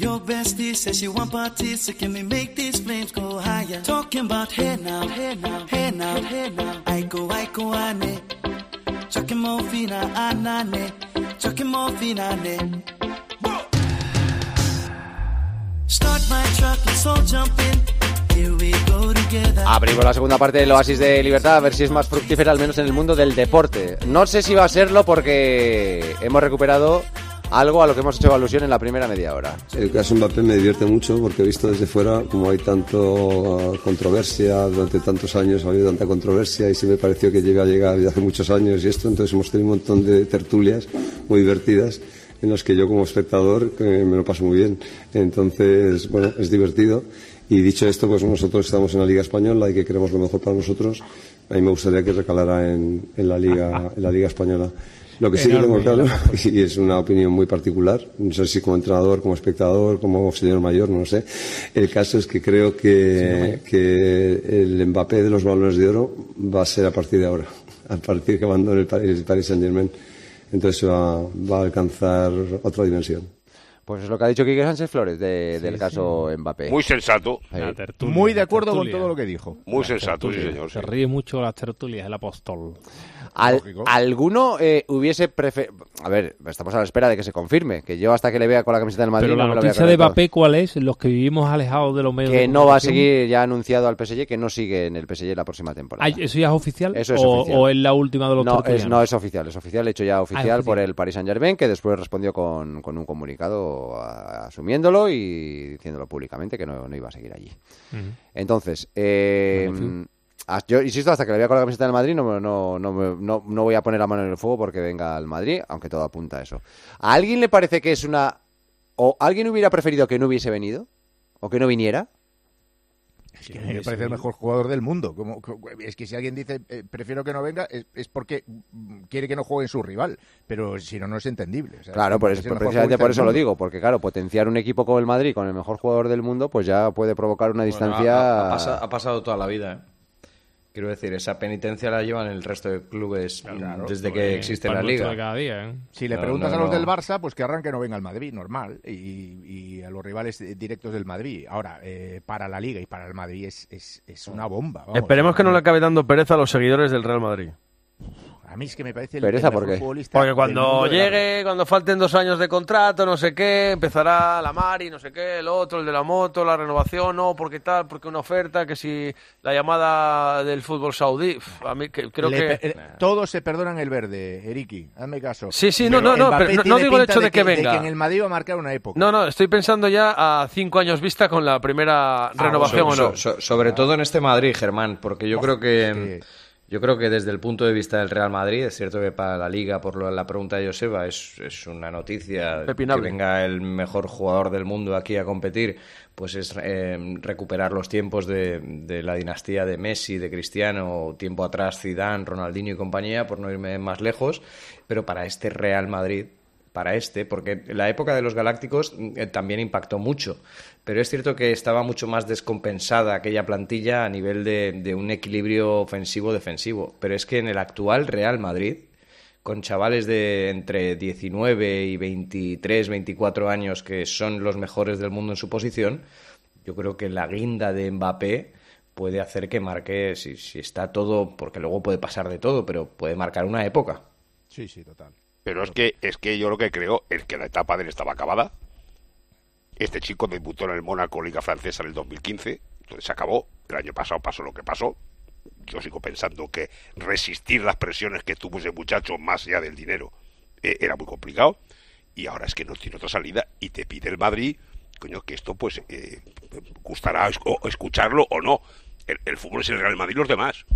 Your says she want parties, can we make these flames go higher? Abrimos la segunda parte del Oasis de Libertad, a ver si es más fructífera, al menos en el mundo del deporte. No sé si va a serlo porque hemos recuperado algo a lo que hemos hecho alusión en la primera media hora. El caso Mbappé me divierte mucho porque he visto desde fuera como hay tanto controversia, durante tantos años ha habido tanta controversia y sí me pareció que llega a llegar desde hace muchos años y esto, entonces hemos tenido un montón de tertulias muy divertidas en las que yo como espectador me lo paso muy bien. Entonces, bueno, es divertido. Y dicho esto, pues nosotros estamos en la Liga Española y que queremos lo mejor para nosotros. A mí me gustaría que recalara en la Liga, en la Liga Española. Lo que sí que tengo claro, y es una opinión muy particular, no sé si como entrenador, como espectador, como señor mayor, no lo sé. El caso es que creo que, que el Mbappé de los balones de oro va a ser a partir de ahora, a partir que abandone el Paris, el Paris Saint Germain. Entonces va, va a alcanzar otra dimensión. Pues es lo que ha dicho Quique Sánchez Flores de- del caso Mbappé. Muy sensato. Sí. Tertulia, Muy de acuerdo con todo lo que dijo. Muy La sensato, sí, señor. Se sí. ríe mucho las tertulias, el apóstol. Al-. ¿Alguno eh, hubiese preferido.? A ver, estamos a la espera de que se confirme. Que yo hasta que le vea con la camiseta del Madrid. Pero la no noticia de. Mbappé, ¿cuál es? Los que vivimos alejados de los medios de Que no va a seguir, ya anunciado al PSG que no sigue en el PSG la próxima temporada. ¿Eso ya es oficial? Eso es o, oficial. ¿O es la última de los No es, no es oficial, es oficial, hecho ya oficial, oficial. por el Paris Saint Germain, que después respondió con, con un comunicado a- asumiéndolo y diciéndolo públicamente que no, no iba a seguir allí. Entonces, eh, yo insisto, hasta que le vea con la camiseta del Madrid no, me- no, no, me- no, no voy a poner la mano en el fuego porque venga al Madrid, aunque todo apunta a eso. ¿A alguien le parece que es una... o alguien hubiera preferido que no hubiese venido? ¿O que no viniera? Es que a me parece el mejor jugador del mundo. Como, es que si alguien dice eh, prefiero que no venga, es, es porque quiere que no juegue su rival. Pero si no, no es entendible. O sea, Claro, por es precisamente por eso lo digo, porque claro, potenciar un equipo como el Madrid con el mejor jugador del mundo, pues ya puede provocar una Bueno, distancia... ha, ha pasa- ha pasado toda la vida, ¿eh? Quiero decir, esa penitencia la llevan el resto de clubes desde que Pues, existe pan la liga. de cada día, ¿eh? Si le No, preguntas no, a los no. del Barça, pues que arranque no venga al Madrid, normal. Y, y a los rivales directos del Madrid. Ahora, eh, para la Liga y para el Madrid es, es, es una bomba. vamos. Esperemos que no le acabe dando pereza a los seguidores del Real Madrid. A mí es que me parece el, Pereza, el ¿por mejor qué? futbolista Porque cuando la- llegue, cuando falten dos años de contrato, no sé qué, empezará la Mari, no sé qué, el otro, el de la moto, la renovación, no, porque tal, porque una oferta, que si la llamada del fútbol saudí, a mí que, creo Le que... pe- eh, todos se perdonan el verde, Eriki, hazme caso. Sí, sí, no, Pero no, no, pero no- digo el hecho de que de venga. en el Madrid va a marcar una época. No, no, estoy pensando ya a cinco años vista con la primera renovación So- o no. so- so- sobre todo en este Madrid, Germán, porque yo creo que, que- yo creo que desde el punto de vista del Real Madrid, es cierto que para la Liga, por lo- la pregunta de Joseba, es, es una noticia Pepinable. que venga el mejor jugador del mundo aquí a competir, pues es eh, recuperar los tiempos de, de la dinastía de Messi, de Cristiano, tiempo atrás Zidane, Ronaldinho y compañía, por no irme más lejos, pero para este Real Madrid para este, porque la época de los Galácticos eh, también impactó mucho, pero es cierto que estaba mucho más descompensada aquella plantilla a nivel de, de un equilibrio ofensivo-defensivo, pero es que en el actual Real Madrid, con chavales de entre 19 y 23, 24 años que son los mejores del mundo en su posición, yo creo que la guinda de Mbappé puede hacer que marque, si, si está todo, porque luego puede pasar de todo, pero puede marcar una época. Sí, sí, total. Pero es que, es que yo lo que creo es que la etapa de él estaba acabada. Este chico debutó en el Mónaco Liga Francesa en el 2015, entonces se acabó. El año pasado pasó lo que pasó. Yo sigo pensando que resistir las presiones que tuvo ese muchacho más allá del dinero eh, era muy complicado. Y ahora es que no tiene otra salida y te pide el Madrid, coño, que esto pues eh, gustará escucharlo o no. El, el fútbol es el Real Madrid y los demás.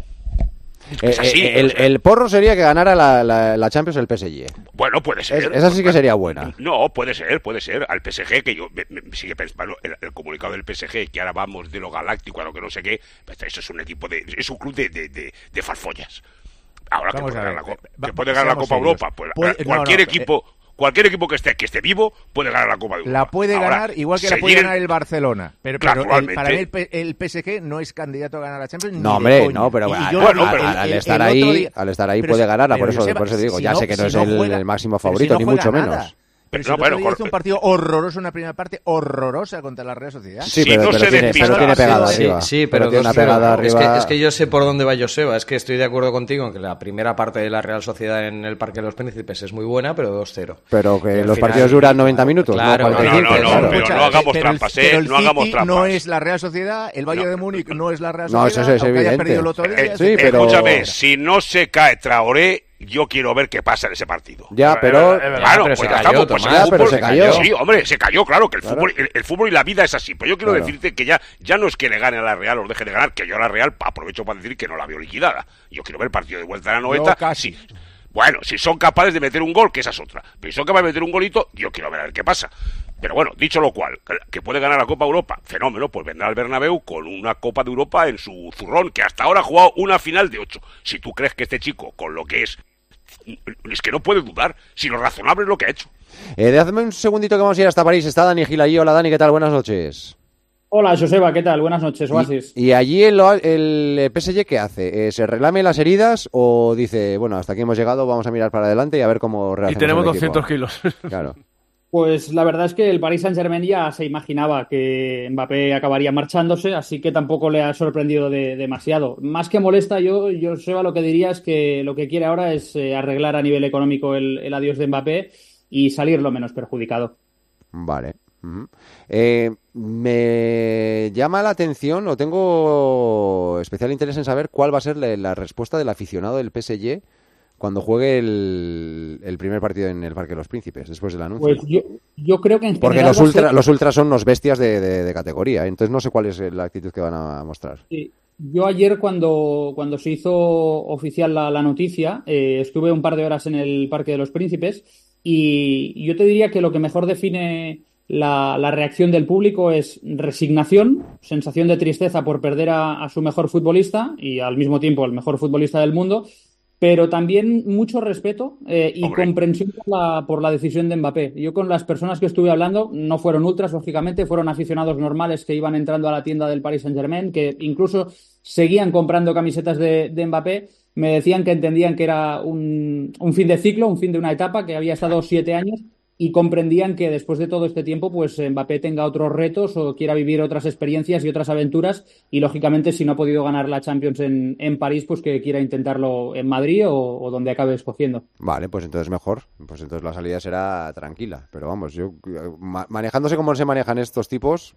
Eh, Es así, eh, el, o sea. el porro sería que ganara la, la- la Champions el PSG. Bueno, puede ser. Es- esa sí que sería buena. No, puede ser, puede ser. Al PSG, que yo me, me- sigue pensando, el, el comunicado del PSG, que ahora vamos de lo galáctico a lo que no sé qué, pues eso es un equipo de, es un club de, de, de, de farfollas. Ahora que Vamos puede a ganar, la, ver, Co- va- que puede ganar la Copa serios. Europa, pues, Puede- cualquier no, equipo, cualquier equipo que esté que esté vivo puede ganar la Copa de Europa. La puede Ahora, ganar igual que la puede ganar el Barcelona. Pero, Claro, pero el- para mí el, P- el PSG no es candidato a ganar la Champions. No, hombre, no, pero al, yo estar ahí, día- al estar ahí puede si- ganar, por eso, Joseba, por eso digo, si ya no- sé que no si es no el, juega- el máximo favorito, no ni mucho nada. menos. Pero si No, bueno, hizo un partido horroroso en la primera parte, horrorosa contra la Real Sociedad. Sí, pero, no pero se tiene, pero tiene pegada Sí, arriba. sí, pero, tiene una 2-0. pegada Es arriba. que, es que yo sé por dónde va Joseba. Es que estoy de acuerdo contigo en que la primera parte de la Real Sociedad en el Parque de los Príncipes es muy buena, pero 2-0. Pero que los final- partidos duran 90 minutos, Claro, no no, 45. no, no, claro. pero no hagamos pero el- trampas, ¿eh? pero el No hagamos trampas. No es la Real Sociedad, el Bayern No. de Múnich no es la Real No, Sociedad. eso es evidente. perdido el otro día, Eh, sí, pero- Escúchame, si no se cae Traoré, yo quiero ver qué pasa en ese partido. Ya, pero... Claro, pero pues se ya cayó, estamos, pues Tomás. el Ya, pero se cayó. Sí, hombre, se cayó, claro, que el, Claro. fútbol, el, el fútbol y la vida es así. Pero yo quiero Claro. decirte que ya, ya no es que le gane a la Real o deje de ganar, que yo a la Real aprovecho para decir que no la veo liquidada. Yo quiero ver el partido de vuelta a la 90. casi. Sí. Bueno, si son capaces de meter un gol, que esa es otra. Pero si son capaces de meter un golito, yo quiero ver a ver qué pasa. Pero bueno, dicho lo cual, que- que puede ganar la Copa Europa, fenómeno, pues vendrá al Bernabéu con una Copa de Europa en su zurrón, que hasta ahora ha jugado una final de ocho. Si tú crees que este chico, con lo que es, es que no puede dudar, si lo razonable es lo que ha hecho. Eh, déjame un segundito que vamos a ir hasta París. Está Dani Gil allí. Hola Dani, ¿qué tal? Buenas noches. Hola, Joseba, ¿qué tal? Buenas noches, Oasis. Y allí el, el PSG, ¿qué hace? Eh, ¿Se relame las heridas o dice, bueno, hasta aquí hemos llegado, vamos a mirar para adelante y a ver cómo Y reacciona tenemos el equipo"? 200 kilos. Claro. Pues la verdad es que el Paris Saint-Germain ya se imaginaba que Mbappé acabaría marchándose, así que tampoco le ha sorprendido de- demasiado. Más que molesta, yo, Joseba, lo que diría es que lo que quiere ahora es eh, arreglar a nivel económico el, adiós de Mbappé y salir lo menos perjudicado. Vale. Eh, me llama la atención, o tengo especial interés en saber cuál va a ser la, la respuesta del aficionado del PSG cuando juegue el, el primer partido en el Parque de los Príncipes, después del anuncio. Pues yo, yo creo que en Porque los, ultra, ser- los ultras son unos bestias de, de- de categoría, entonces no sé cuál es la actitud que van a mostrar. Sí. Yo ayer cuando, cuando se hizo oficial la, la noticia, eh, estuve un par de horas en el Parque de los Príncipes y yo te diría que lo que mejor define la, la reacción del público es resignación, sensación de tristeza por perder a, a su mejor futbolista y al mismo tiempo el mejor futbolista del mundo, pero también mucho respeto eh, y Hombre. comprensión por la, por la decisión de Mbappé. Yo con las personas que estuve hablando no fueron ultras, lógicamente, fueron aficionados normales que iban entrando a la tienda del Paris Saint-Germain, que incluso seguían comprando camisetas de, de Mbappé. Me decían que entendían que era un, un fin de ciclo, un fin de una etapa, que había estado siete años y comprendían que después de todo este tiempo, pues Mbappé tenga otros retos o quiera vivir otras experiencias y otras aventuras. Y lógicamente, si no ha podido ganar la Champions en, en París, pues que quiera intentarlo en Madrid o, donde acabe escogiendo. Vale, pues entonces mejor. Pues entonces la salida será tranquila. Pero vamos, yo ma- manejándose como se manejan estos tipos,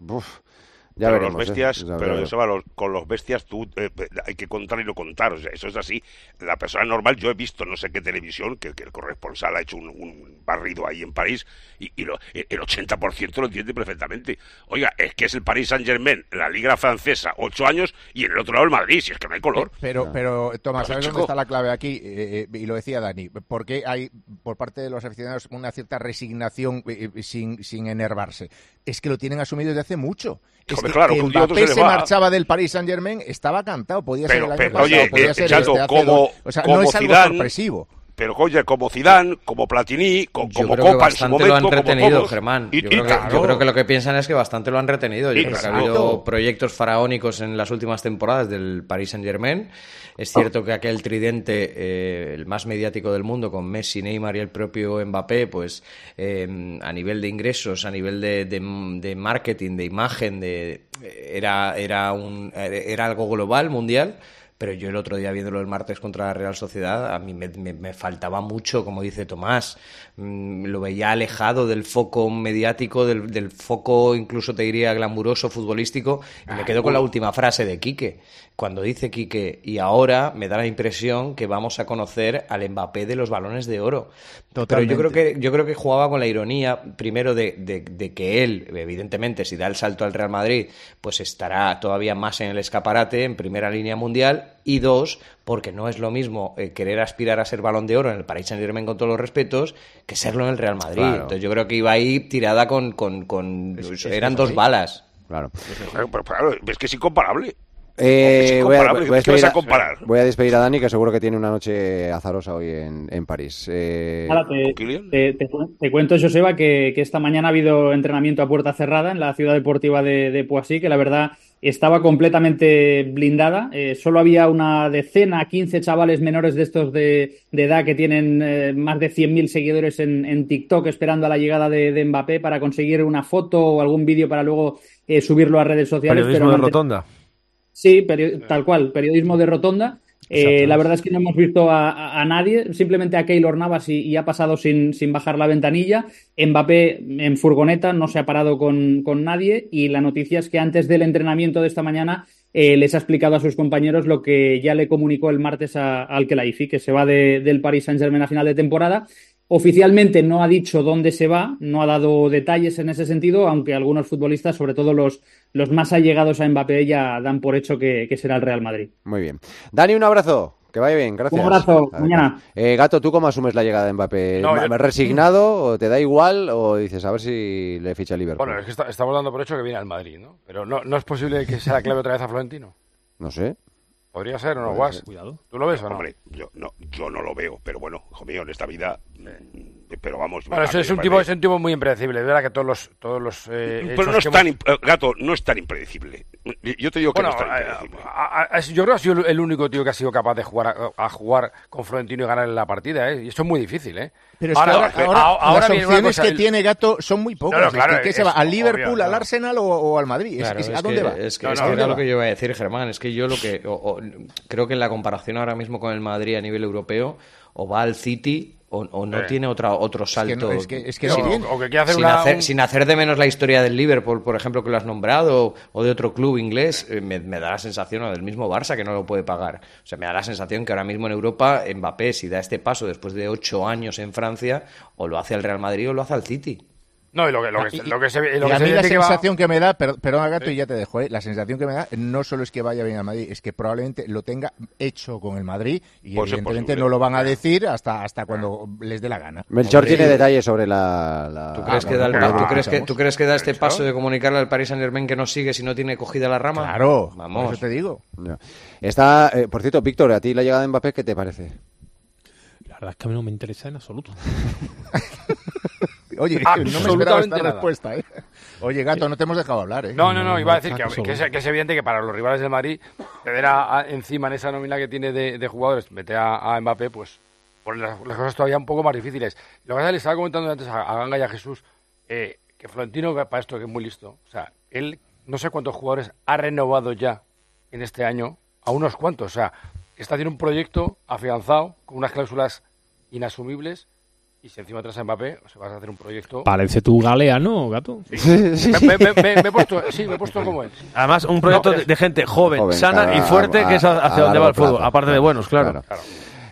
ya pero veremos. los ¿eh? bestias, Ya pero veremos. Joseba, los- con los bestias tú eh, hay que contar y no contar, o sea, eso es así. La persona normal, yo he visto no sé qué televisión que, que el corresponsal ha hecho un, un barrido ahí en París y, y lo- el 80% lo entiende perfectamente. Oiga, es que es el Paris Saint Germain, la Liga Francesa, ocho años y en el otro lado el Madrid, si es que no hay color. Pero, pero Tomás, ¿sabes chico. dónde está la clave aquí? Eh, eh, y lo decía Dani, porque hay por parte de los aficionados una cierta resignación eh, eh, sin, sin enervarse. Es que lo tienen asumido desde hace mucho. Es Claro, que que un día a otro Mbappé se marchaba del Paris Saint Germain, estaba cantado, podía ser el año pero, pasado, oye, podía eh, ser Chato, este, hace como- dos. O sea, no es algo Zidane, sorpresivo. Pero oye, como Zidane, como Platini, co- Yo como que en su bastante lo han como retenido, todos. Germán. Yo y creo, que, claro. yo creo que lo que piensan es que bastante lo han retenido. Yo Y creo que ha habido proyectos faraónicos en las últimas temporadas del Paris Saint-Germain. Es cierto que aquel tridente, eh, el más mediático del mundo, con Messi, Neymar y el propio Mbappé, pues eh, a nivel de ingresos, a nivel de, de- de marketing, de imagen, de era, era, un, era algo global, mundial. Pero yo el otro día viéndolo el martes contra la Real Sociedad, a mí me, me- me faltaba mucho, como dice Tomás. Mm, lo veía alejado del foco mediático, del, del foco incluso te diría glamuroso futbolístico. Y me quedo con la última frase de Quique. Cuando dice Quique, y ahora me da la impresión que vamos a conocer al Mbappé de los balones de oro. Pero yo creo que yo creo que jugaba con la ironía, primero, de, de- de que él, evidentemente, si da el salto al Real Madrid, pues estará todavía más en el escaparate, en primera línea mundial, y dos, porque no es lo mismo eh, querer aspirar a ser balón de oro en el Paris Saint Germain con todos los respetos que serlo en el Real Madrid. Claro. Entonces yo creo que iba ahí tirada con... con, con- eran dos balas. Claro. Claro, pero claro, es que es incomparable. Eh, voy, a, voy a ¿qué vas despedir a a, comparar? voy a despedir a Dani, que seguro que tiene una noche azarosa hoy en, en París. Eh, te, te- te te cuento, Joseba, que, que esta mañana ha habido entrenamiento a puerta cerrada en la ciudad deportiva de, de Poissy, que la verdad estaba completamente blindada. Eh, solo había una decena, 15 chavales menores de estos de, de edad que tienen eh, más de 100.000 seguidores en, en TikTok esperando a la llegada de, de Mbappé para conseguir una foto o algún vídeo para luego eh, subirlo a redes sociales. Periodismo pero de rotonda. Sí, perio- tal cual, periodismo de rotonda. Eh, la verdad es que no hemos visto a, a- a nadie, simplemente a Keylor Navas y, y ha pasado sin, sin bajar la ventanilla. Mbappé en furgoneta no se ha parado con, con nadie y la noticia es que antes del entrenamiento de esta mañana eh, les ha explicado a sus compañeros lo que ya le comunicó el martes al Kelaifi, que se va de- del Paris Saint-Germain a final de temporada. Oficialmente no ha dicho dónde se va, no ha dado detalles en ese sentido, aunque algunos futbolistas, sobre todo los, los más allegados a Mbappé, ya dan por hecho que, que será el Real Madrid. Muy bien. Dani, un abrazo. Que vaya bien, gracias. Un abrazo, mañana. Eh, Gato, ¿tú cómo asumes la llegada de Mbappé? No, ¿Ma- yo- ¿Me resignado o te da igual o dices a ver si le ficha el Liverpool? Bueno, es que está- estamos dando por hecho que viene al Madrid, ¿no? Pero no, no es posible que sea la clave otra vez a Florentino. No sé. Podría ser o no, Guas. Cuidado. ¿Tú lo ves o no? Hombre, yo no, yo no lo veo, pero bueno, hijo mío, en esta vida. mm, Pero vamos. Bueno, eso es un tipo, es un tipo muy impredecible. Es verdad que todos los, todos los eh, Pero no es que tan. hemos- eh, Gato, no es tan impredecible. Yo te digo que Bueno, no es tan eh, impredecible. a- a- yo creo que ha sido el único tío que ha sido capaz de jugar a, a jugar con Florentino y ganar la partida, ¿eh? Y eso es muy difícil, ¿eh? Pero es que ahora, eh, ahora ahora las opciones cosa, que el- tiene Gato son muy pocas. No, no, Es que- claro, ¿qué se es va? ¿Al obvio, Liverpool, al claro. Arsenal o, o al Madrid? Es- Claro, ¿A dónde que- va? Es que, No, es no, que ¿a era lo que yo iba a decir, Germán. Es que yo lo que. creo que en la comparación ahora mismo con el Madrid a nivel europeo, o va al City o, o no Eh. tiene otra, otro salto. sin hacer de menos la historia del Liverpool, por ejemplo, que lo has nombrado, o de otro club inglés, eh, me, me da la sensación, o del mismo Barça, que no lo puede pagar. O sea, me da la sensación que ahora mismo en Europa, Mbappé, si da este paso después de ocho años en Francia, o lo hace al Real Madrid o lo hace al City. No, y lo que, lo que, Y- lo que se, y lo que a se mí la que va- sensación que me da, per- perdona Gato y ya te dejo, ¿eh? la sensación que me da no solo es que vaya bien al Madrid, es que probablemente lo tenga hecho con el Madrid y evidentemente no lo van a decir hasta, hasta cuando les dé la gana. Melchor Hombre, tiene detalles sobre la. la- ¿Tú crees, Ah, que da, el- bueno, ¿tú, ah, crees que, escuchamos. ¿Tú crees que da este paso de comunicarle al Paris Saint Germain que no sigue si no tiene cogida la rama? Claro, vamos. por eso te digo. Está, eh, por cierto, Víctor, ¿a ti la llegada de Mbappé qué te parece? La verdad es que a mí no me interesa en absoluto. Oye, no me esperaba absolutamente esta nada. respuesta, ¿eh? Oye, Gato, no te hemos dejado hablar, ¿eh? No, no, no, iba a decir que, que es, que es evidente que para los rivales del Madrid, tener a- a- encima en esa nómina que tiene de, de jugadores, meter a, a Mbappé, pues ponen las, las cosas todavía un poco más difíciles. Lo que pasa es que le estaba comentando antes a, a Ganga y a Jesús, eh, que Florentino, para esto que es muy listo, o sea, él no sé cuántos jugadores ha renovado ya en este año, a unos cuantos, o sea, está haciendo un proyecto afianzado, con unas cláusulas inasumibles, y si encima traes a Mbappé, o sea, vas a hacer un proyecto... Parece tu galeano, gato. Me, me- me- me he puesto, sí, me he puesto como él. Además, un proyecto No, de, de gente joven, Joven, sana claro, y fuerte, a- que es a- hacia a donde va el fútbol. Aparte de claro, buenos, claro. claro.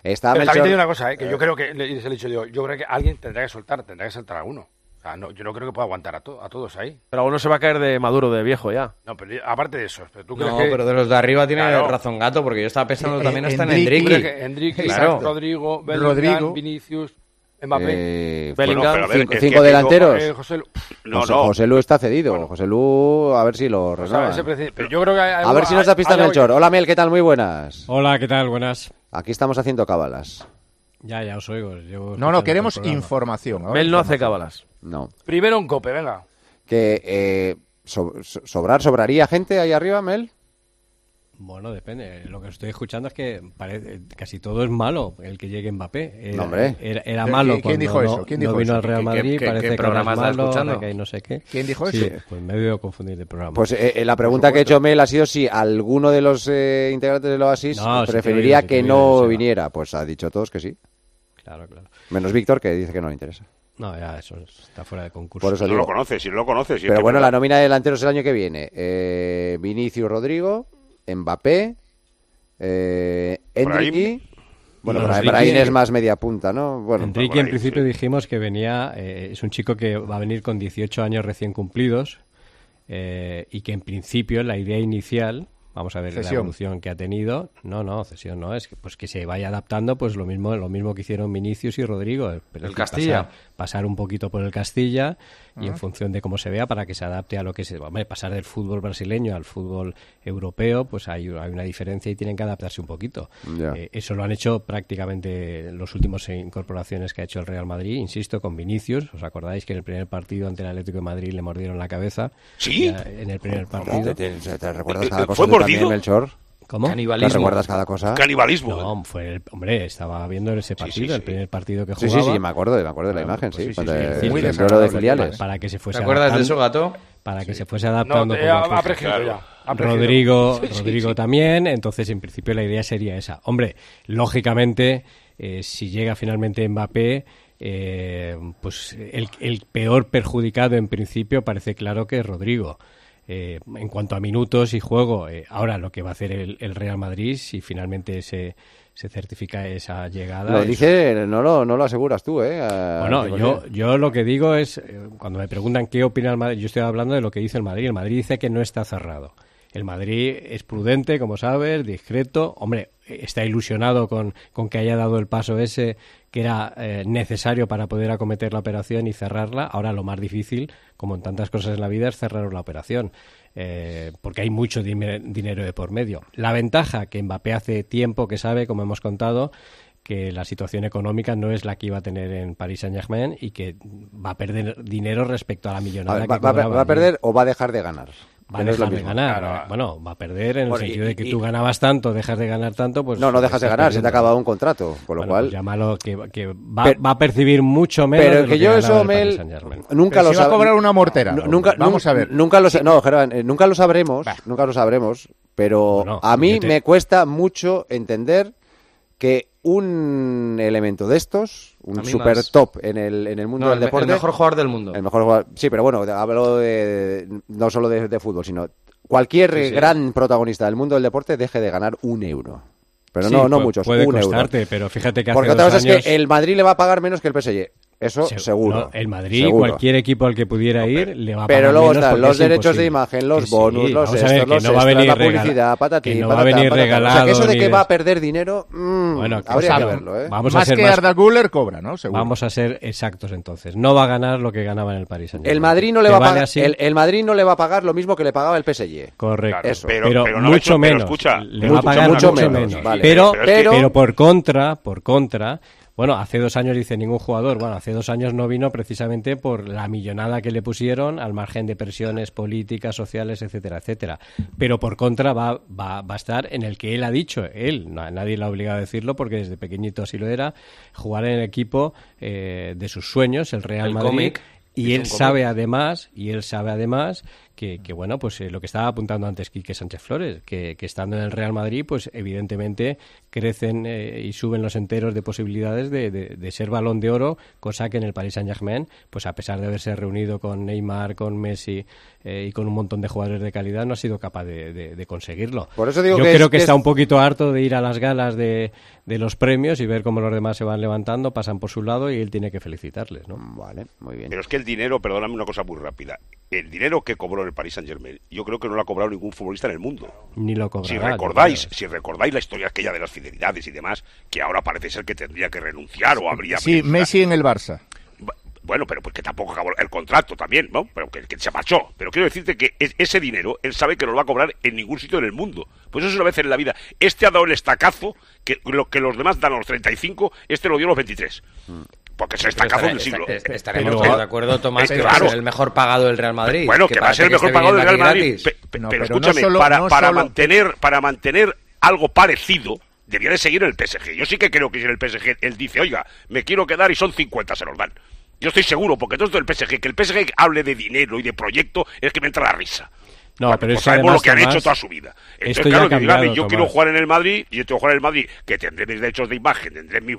Está Pero también te digo una cosa, ¿eh? que yo creo que, le- se lo he dicho yo, yo creo que alguien tendrá que soltar, tendrá que soltar a uno. O sea, no, yo no creo que pueda aguantar a, to- a todos ahí. Pero uno se va a caer de maduro, de viejo ya. No, pero aparte de eso, pero tú crees No, que... pero de los de arriba tiene Claro. razón Gato, porque yo estaba pensando Eh, también eh, hasta en Endrick, ¿Tú crees Endrick. que Enrique, Claro. Rodrigo, Bellingham, Rodrigo. Vinicius, Mbappé... Eh, Bellingham, bueno, ver, cinco, digo, delanteros. eh, José Lu- No, José, no. José Lu está cedido. José Lu, a ver si lo o sea, renueva. ese preci- pero yo creo que... hay- A ver si nos da pista hay algo- Melchor. Hola Mel, ¿qué tal? Muy buenas. Hola, ¿qué tal? Buenas. Aquí estamos haciendo cábalas. Ya, ya os oigo. llevo No, no, queremos el información. ahora Mel no hace cábalas. No. Primero un cope, venga. Que eh, so- so- sobrar, sobraría gente ahí arriba, Mel. Bueno, depende. Lo que estoy escuchando es que parece, casi todo es malo el que llegue Mbappé. Era, No, hombre. era, era ¿Quién- malo quién cuando dijo no, eso? ¿Quién no dijo vino eso? al Real ¿Qué- qué- Madrid. qué- parece qué que malo, escuchando? que hay no sé qué. ¿Quién dijo Sí, eso? pues me he debido confundir de programa. Pues eh, eh, la pregunta que ha hecho Mel ha sido si alguno de los eh, integrantes del Oasis No, he preferiría te que he oído, no Joseba. viniera. Pues ha dicho todos que sí. Claro, claro. Menos Víctor, que dice que no le interesa. No, ya, eso está fuera de concurso. Por eso Si no digo. lo conoces, si no lo conoces. si es Pero que bueno, la nómina de delanteros el año que viene. Eh, Vinicius Rodrigo, Mbappé, eh, Endrick. Bueno, No, Enrique- es más media punta, ¿no? Bueno, Enrique, en principio sí. dijimos que venía, eh, es un chico que va a venir con 18 años recién cumplidos eh, y que en principio la idea inicial vamos a ver la evolución que ha tenido. No, no, cesión no, es que, pues que se vaya adaptando pues lo mismo lo mismo que hicieron Vinicius y Rodrigo. es El Castilla. Pasar, pasar un poquito por el Castilla y en función de cómo se vea para que se adapte a lo que se... Hombre, pasar del fútbol brasileño al fútbol europeo, pues hay, hay una diferencia y tienen que adaptarse un poquito. Eh, eso lo han hecho prácticamente los últimos incorporaciones que ha hecho el Real Madrid, insisto, con Vinicius. ¿Os acordáis que en el primer partido ante el Atlético de Madrid le mordieron la cabeza? ¿Sí? En el primer partido. ¿Te, te- te recuerdas Eh, cada eh, cosa ¿fue mordido? también, Melchor? ¿Cómo? ¿Te recuerdas cada cosa? Canibalismo. No, fue el, hombre, estaba viendo ese partido, el primer partido que Sí, jugaba. sí, sí, me acuerdo, me acuerdo de la imagen, sí. pues sí, sí, muy de desagradable. filiales. Para que se fuese ¿Te acuerdas de eso, Gato? Para que se fuese adaptando. No, ha- a poco. ha ya. Rodrigo, Sí, sí, Rodrigo sí. también, entonces en principio la idea sería esa. Hombre, lógicamente, eh, si llega finalmente Mbappé, eh, pues el, el peor perjudicado en principio parece claro que es Rodrigo. Eh, en cuanto a minutos y juego, eh, ahora lo que va a hacer el, el Real Madrid, si finalmente se, se certifica esa llegada. Lo es- dice, no lo, no lo aseguras tú, ¿eh? a- bueno, yo, 100%. yo lo que digo es, eh, cuando me preguntan qué opina el Madrid, yo estoy hablando de lo que dice el Madrid. El Madrid dice que no está cerrado. El Madrid es prudente, como sabes, discreto. Hombre, está ilusionado con, con que haya dado el paso ese que era eh, necesario para poder acometer la operación y cerrarla. Ahora lo más difícil, como en tantas cosas en la vida, es cerrar la operación. eh, porque hay mucho dinero de por medio. La ventaja que Mbappé hace tiempo que sabe, como hemos contado, que la situación económica no es la que iba a tener en Paris Saint Germain y que va a perder dinero respecto a la A millonada ver, que va, va- va a perder o va a dejar de ganar. Va a dejar de ganar. Claro. Bueno, va a perder en el Bueno, y- sentido de que y- tú ganabas tanto, dejas de ganar tanto, pues... No, no dejas de ganar, se te ha acabado un contrato. Con lo Bueno, cual. pues llámalo que, que va, Pero- va a percibir mucho menos pero de lo que yo eso, Mel, nunca Pero lo si va a cobrar una mortera. Nu- Nunca, Vamos a ver. Nunca lo, no, Germán, eh, nunca lo sabremos, nunca lo sabremos, pero Bueno, a mí te- me cuesta mucho entender que un elemento de estos, un super más. top en el, en el mundo No, del el deporte. el mejor jugador del mundo. El mejor jugador, sí, pero bueno, hablo de, no solo de, de fútbol, sino cualquier Sí, sí. gran protagonista del mundo del deporte deje de ganar un euro. Pero Sí, no, no muchos, puede un euro. pero fíjate que hace Porque otra cosa años- es que el Madrid le va a pagar menos que el PSG. Eso Se- seguro. no, el Madrid, seguro. cualquier equipo al que pudiera ir, le va a Pero pagar luego menos están los es derechos de imagen, los Que sí, bonus, los a ver, estos, que los no va a extras, venir la regala- publicidad, patatín, que no va a venir patatán. O sea, que regalado eso de que va a perder dinero, mm, Bueno, que habría vamos que a- verlo, ¿eh? Vamos a Más ser que más- Arda Güler cobra, ¿no? Seguro. Vamos a ser exactos entonces. No va a ganar lo que ganaba en el Paris Saint-Germain. El Madrid no le ¿Te va a pagar, el, el Madrid no le va a pagar lo mismo que le pagaba el PSG. Correcto. Eso. Pero, Pero- pero mucho pero menos. escucha, le mucho, va a pagar mucho mucho, menos. Pero, Pero que- pero, pero- por contra, por contra, bueno, hace dos años dice ningún jugador. Bueno, hace dos años no vino precisamente por la millonada que le pusieron al margen de presiones políticas, sociales, etcétera, etcétera. Pero por contra va, va, va a estar en el que él ha dicho, él, no- nadie le ha obligado a decirlo porque desde pequeñito así lo era, jugar en el equipo eh, de sus sueños, el Real El Madrid. cómic. Y él sabe además, y él sabe además que, que, bueno, pues eh, lo que estaba apuntando antes Quique Sánchez Flores, que, que estando en el Real Madrid, pues evidentemente crecen eh, y suben los enteros de posibilidades de, de- de ser balón de oro, cosa que en el Paris Saint Germain, pues a pesar de haberse reunido con Neymar, con Messi eh, y con un montón de jugadores de calidad, no ha sido capaz de, de- de conseguirlo. Por eso digo Yo que creo es- que está es- un poquito harto de ir a las galas de, de los premios y ver cómo los demás se van levantando, pasan por su lado y él tiene que felicitarles, ¿no? Vale, muy bien. Pero es que el dinero, perdóname una cosa muy rápida, el dinero que cobró en el Paris Saint Germain, yo creo que no lo ha cobrado ningún futbolista en el mundo. Ni lo cobrará. Si recordáis, si recordáis la historia aquella de las fidelidades y demás, que ahora parece ser que tendría que renunciar o habría Sí, Messi en el Barça. bueno, pero porque tampoco acabó el contrato también, ¿no? Pero que, que se marchó. Pero quiero decirte que es- ese dinero, él sabe que no lo va a cobrar en ningún sitio en el mundo. Pues eso es una vez en la vida. Este ha dado el estacazo que lo que los demás dan a los 35, este lo dio a los 23. Porque es el estacazo del siglo. Est- Estaremos Pero- todos de acuerdo, Tomás, que claro. va a ser el mejor pagado del Real Madrid. Bueno, que, va a ser el mejor pagado del Real Madrid. gratis. Pe- pe- No, pero, pero no escúchame, solo- para, no para solo- mantener para mantener algo parecido, debía de seguir en el PSG. Yo sí que creo que si en el PSG él dice, oiga, me quiero quedar y son 50, se los dan. Yo estoy seguro, porque todo esto del PSG, que el PSG hable de dinero y de proyecto, es que me entra la risa. No, pero pues eso sabemos además, lo que han Tomás, hecho toda su vida. Entonces, esto claro, que digan, yo quiero jugar en el Madrid, y yo tengo que jugar en el Madrid, que tendré mis derechos de imagen, tendré mi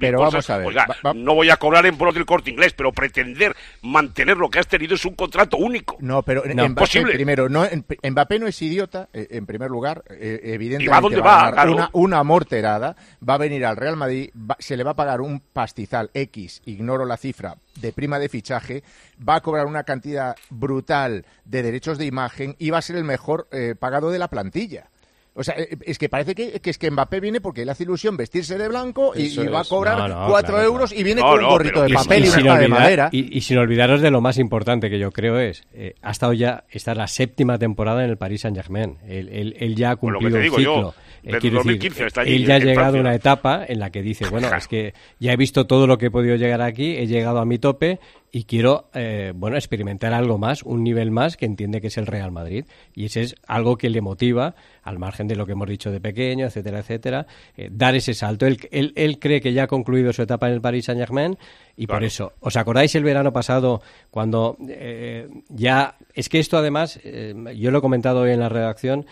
Pero cosas. vamos a ver, Oiga, va- va- no voy a cobrar en bonos del corte inglés, pero pretender mantener lo que has tenido es un contrato único. No, pero No, Mbappé, posible. primero, no, en- Mbappé no es idiota, eh, en primer lugar, eh, evidentemente ¿Y va a dónde a va? ganar Claro. una, una morterada, va a venir al Real Madrid, va- se le va a pagar un pastizal X, ignoro la cifra, de prima de fichaje, va a cobrar una cantidad brutal de derechos de imagen y va a ser el mejor eh, pagado de la plantilla. O sea, eh, es que parece que, que es que Mbappé viene porque le hace ilusión vestirse de blanco y, va a cobrar No, no, cuatro claro, euros y viene No, con un gorrito de papel y, y una de madera. y, y sin olvidaros de lo más importante que yo creo es, eh, ha estado ya, esta es la séptima temporada en el Paris Saint Germain. Él, él- él ya ha Pues cumplido yo, ciclo. Eh, desde quiero 2015 está allí, él ya ha en llegado a una etapa en la que dice, bueno, es que ya he visto todo lo que he podido llegar aquí, he llegado a mi tope y quiero, eh, bueno, experimentar algo más, un nivel más que entiende que es el Real Madrid. Y ese es algo que le motiva, al margen de lo que hemos dicho de pequeño, etcétera, etcétera, eh, dar ese salto. Él, él, él cree que ya ha concluido su etapa en el Paris Saint Germain y por eso, ¿os acordáis el verano pasado cuando eh, ya, es que esto además, eh, yo lo he comentado hoy en la redacción,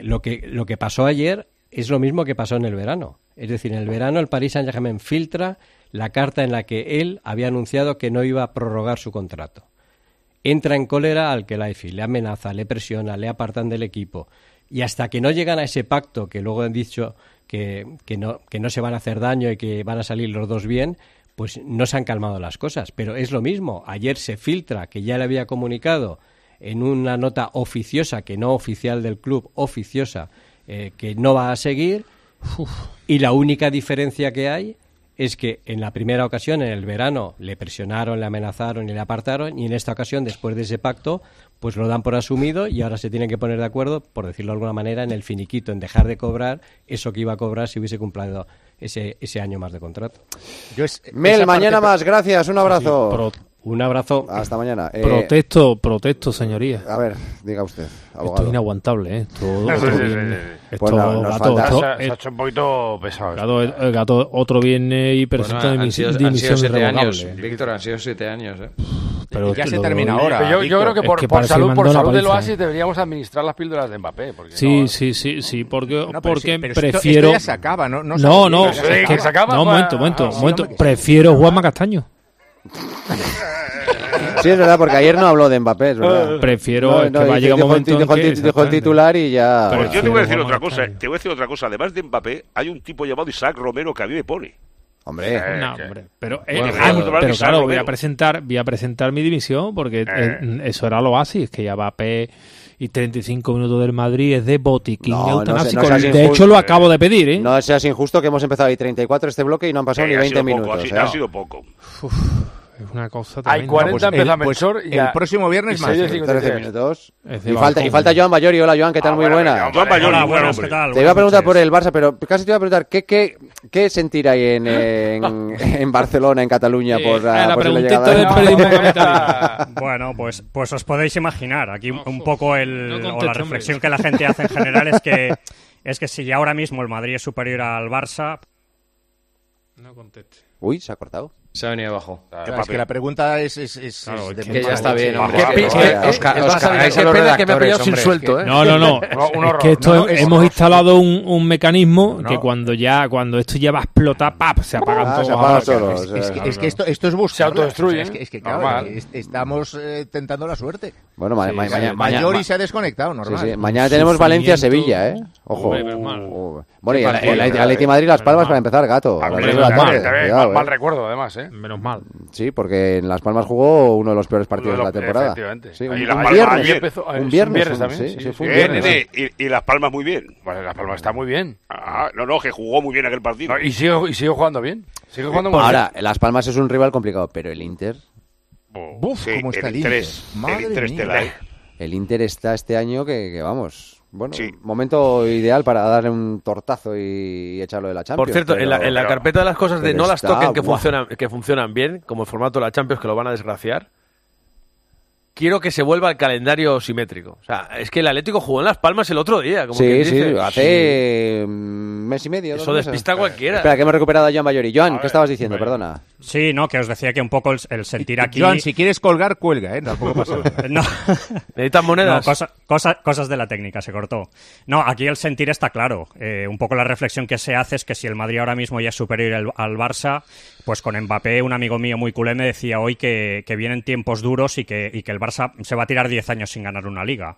lo, que, lo que pasó ayer es lo mismo que pasó en el verano. Es decir, en el verano el Paris Saint Germain filtra la carta en la que él había anunciado que no iba a prorrogar su contrato. Entra en cólera al que le amenaza, le presiona, le apartan del equipo. Y hasta que no llegan a ese pacto que luego han dicho que, que no, que no se van a hacer daño y que van a salir los dos bien, pues no se han calmado las cosas. Pero es lo mismo. Ayer se filtra que ya le había comunicado en una nota oficiosa, que no oficial del club, oficiosa, eh, que no va a seguir. Y la única diferencia que hay es que en la primera ocasión, en el verano, le presionaron, le amenazaron y le apartaron, y en esta ocasión, después de ese pacto, pues lo dan por asumido y ahora se tienen que poner de acuerdo, por decirlo de alguna manera, en el finiquito, en dejar de cobrar eso que iba a cobrar si hubiese cumplido ese, ese año más de contrato. Yo es- Mel, mañana parte- más, gracias, un abrazo. Pro- Un abrazo. Hasta mañana. Eh, protesto, protesto, señoría. A ver, diga usted, Esto abogado. es inaguantable, ¿eh? Esto, otro sí, sí, viernes- esto, Pues no, nos gato, falta- esto- se, ha- se ha hecho un poquito pesado. gato, eh, gato, otro viernes y presenta Bueno, han dimisi- sido, han dimisión sido siete años. Víctor, han sido siete años. ¿eh? Pero Ya es se termina ahora. Yo, yo creo que es por, que por salud, por salud del Oasis deberíamos administrar las píldoras de Mbappé. Porque Sí, no- sí, sí, sí, porque, No, pero porque sí, pero esto- prefiero... esto ya se acaba, ¿no? No, No, no, se es que- que se acaba, no, pues, momento, momento, ah, momento. Prefiero Juanma Castaño. Sí, es verdad, porque ayer no habló de Mbappé, es verdad. Prefiero, es que va a dice- llegar un momento en que- titular y ya... Pero- Pues yo te voy a decir otra cosa. Castaño. Te voy a decir otra cosa. Además de Mbappé, hay un tipo llamado Isaac Romero que a mí me pone. Hombre, No, que- hombre, pero, eh, Bueno, ah, pero Guisar claro, voy a presentar, voy a presentar mi división porque eh, eso era lo así, es que ya va P y 35 minutos del Madrid es de botiquín No, no no de injusto. hecho lo acabo de pedir, ¿eh? no seas injusto que hemos empezado ahí 34 este bloque y no han pasado Eh, ni ha 20 sido poco, minutos. ha sido- ¿eh? ha sido poco. Es una cosa Hay tremenda. 40 Pues el- pues Melchor y el próximo viernes y más, seis de ¿eh? 53. 13 minutos. Y falta, y falta Joan Bayori. Hola, Joan, ¿qué tal? Ah, Muy buenas. Joan Bayori, Hola, buen buenas, hombre. ¿qué tal? Te iba a preguntar por el Barça, pero casi te iba a preguntar, ¿qué, qué, qué sentir hay en, en, en Barcelona, en Cataluña, Eh, por ah, la, la posible preguntita llegada del de-. Bueno, pues, pues os podéis imaginar. Aquí un, poco el, No o la reflexión que la gente hace en general es que es que si ahora mismo el Madrid es superior al Barça, No conteste. Uy, se ha cortado. Se ha venido abajo. Claro, es que la pregunta es, es, es- Claro, es de que ya está bien, hombre. Qué, pena que me he pillado sin suelto, ¿eh? No, no, no. No, un es que esto No, es hemos horror. instalado un, un mecanismo No. que cuando ya, cuando esto ya va a explotar, ¡pap! se apagan Ah, todos. se apaga solo. Es, es que, es que esto, esto es buscar. Se autodestruyen. es que, es que, claro, estamos eh, tentando la suerte. Bueno, ma- Sí, ma- sí, mañana, Mayori ma- se ha desconectado, normal. sí, mañana tenemos Valencia-Sevilla, ¿eh? Ojo. Bueno, y el, eh, Atleti Madrid Las Palmas para empezar, gato. Tarde. mal, eh. recuerdo, además, ¿eh? Menos mal. Sí, porque en Las Palmas jugó uno de los peores partidos de la temporada. Efectivamente. Sí, Y un, Las un Palmas viernes. ayer empezó- un es un viernes, viernes también, sí, sí, sí, fue un. Eh, viernes. nene, y, y Las Palmas muy bien. Vale, Las Palmas está muy bien. Ah, no, no, que jugó muy bien aquel partido. No, y, sigue, y sigue jugando bien. Sigue jugando muy Ahora, Las Palmas es un rival complicado, pero el Inter, Buf, cómo está el el Inter. 3, Madre el 3 mía. tela, ¿eh? el Inter está este año que, que vamos. Bueno, Sí. momento ideal para darle un tortazo y echarlo de la Champions. Por cierto, en, la, en la carpeta de las cosas de no las está toquen que funcionan, que funcionan bien, como el formato de la Champions que lo van a desgraciar, quiero que se vuelva al calendario simétrico. O sea, es que el Atlético jugó en Las Palmas el otro día. Como Sí, quien sí, dice. hace mm, mes y medio. Eso despista a cualquiera. Espera, que hemos recuperado a Joan Bayori. Joan, ¿qué estabas diciendo? Perdona. Sí, no, que os decía que un poco el, el sentir aquí... Joan, si quieres colgar, cuelga, ¿eh? Tampoco pasa nada. No. ¿Necesitas monedas? No, cosa- cosa- cosas de la técnica, se cortó. No, aquí el sentir está claro. Eh, un poco la reflexión que se hace es que si el Madrid ahora mismo ya es superior al, al Barça, pues con Mbappé, un amigo mío muy culé me decía hoy que, que vienen tiempos duros y que, y que el Barça se va a tirar 10 años sin ganar una liga.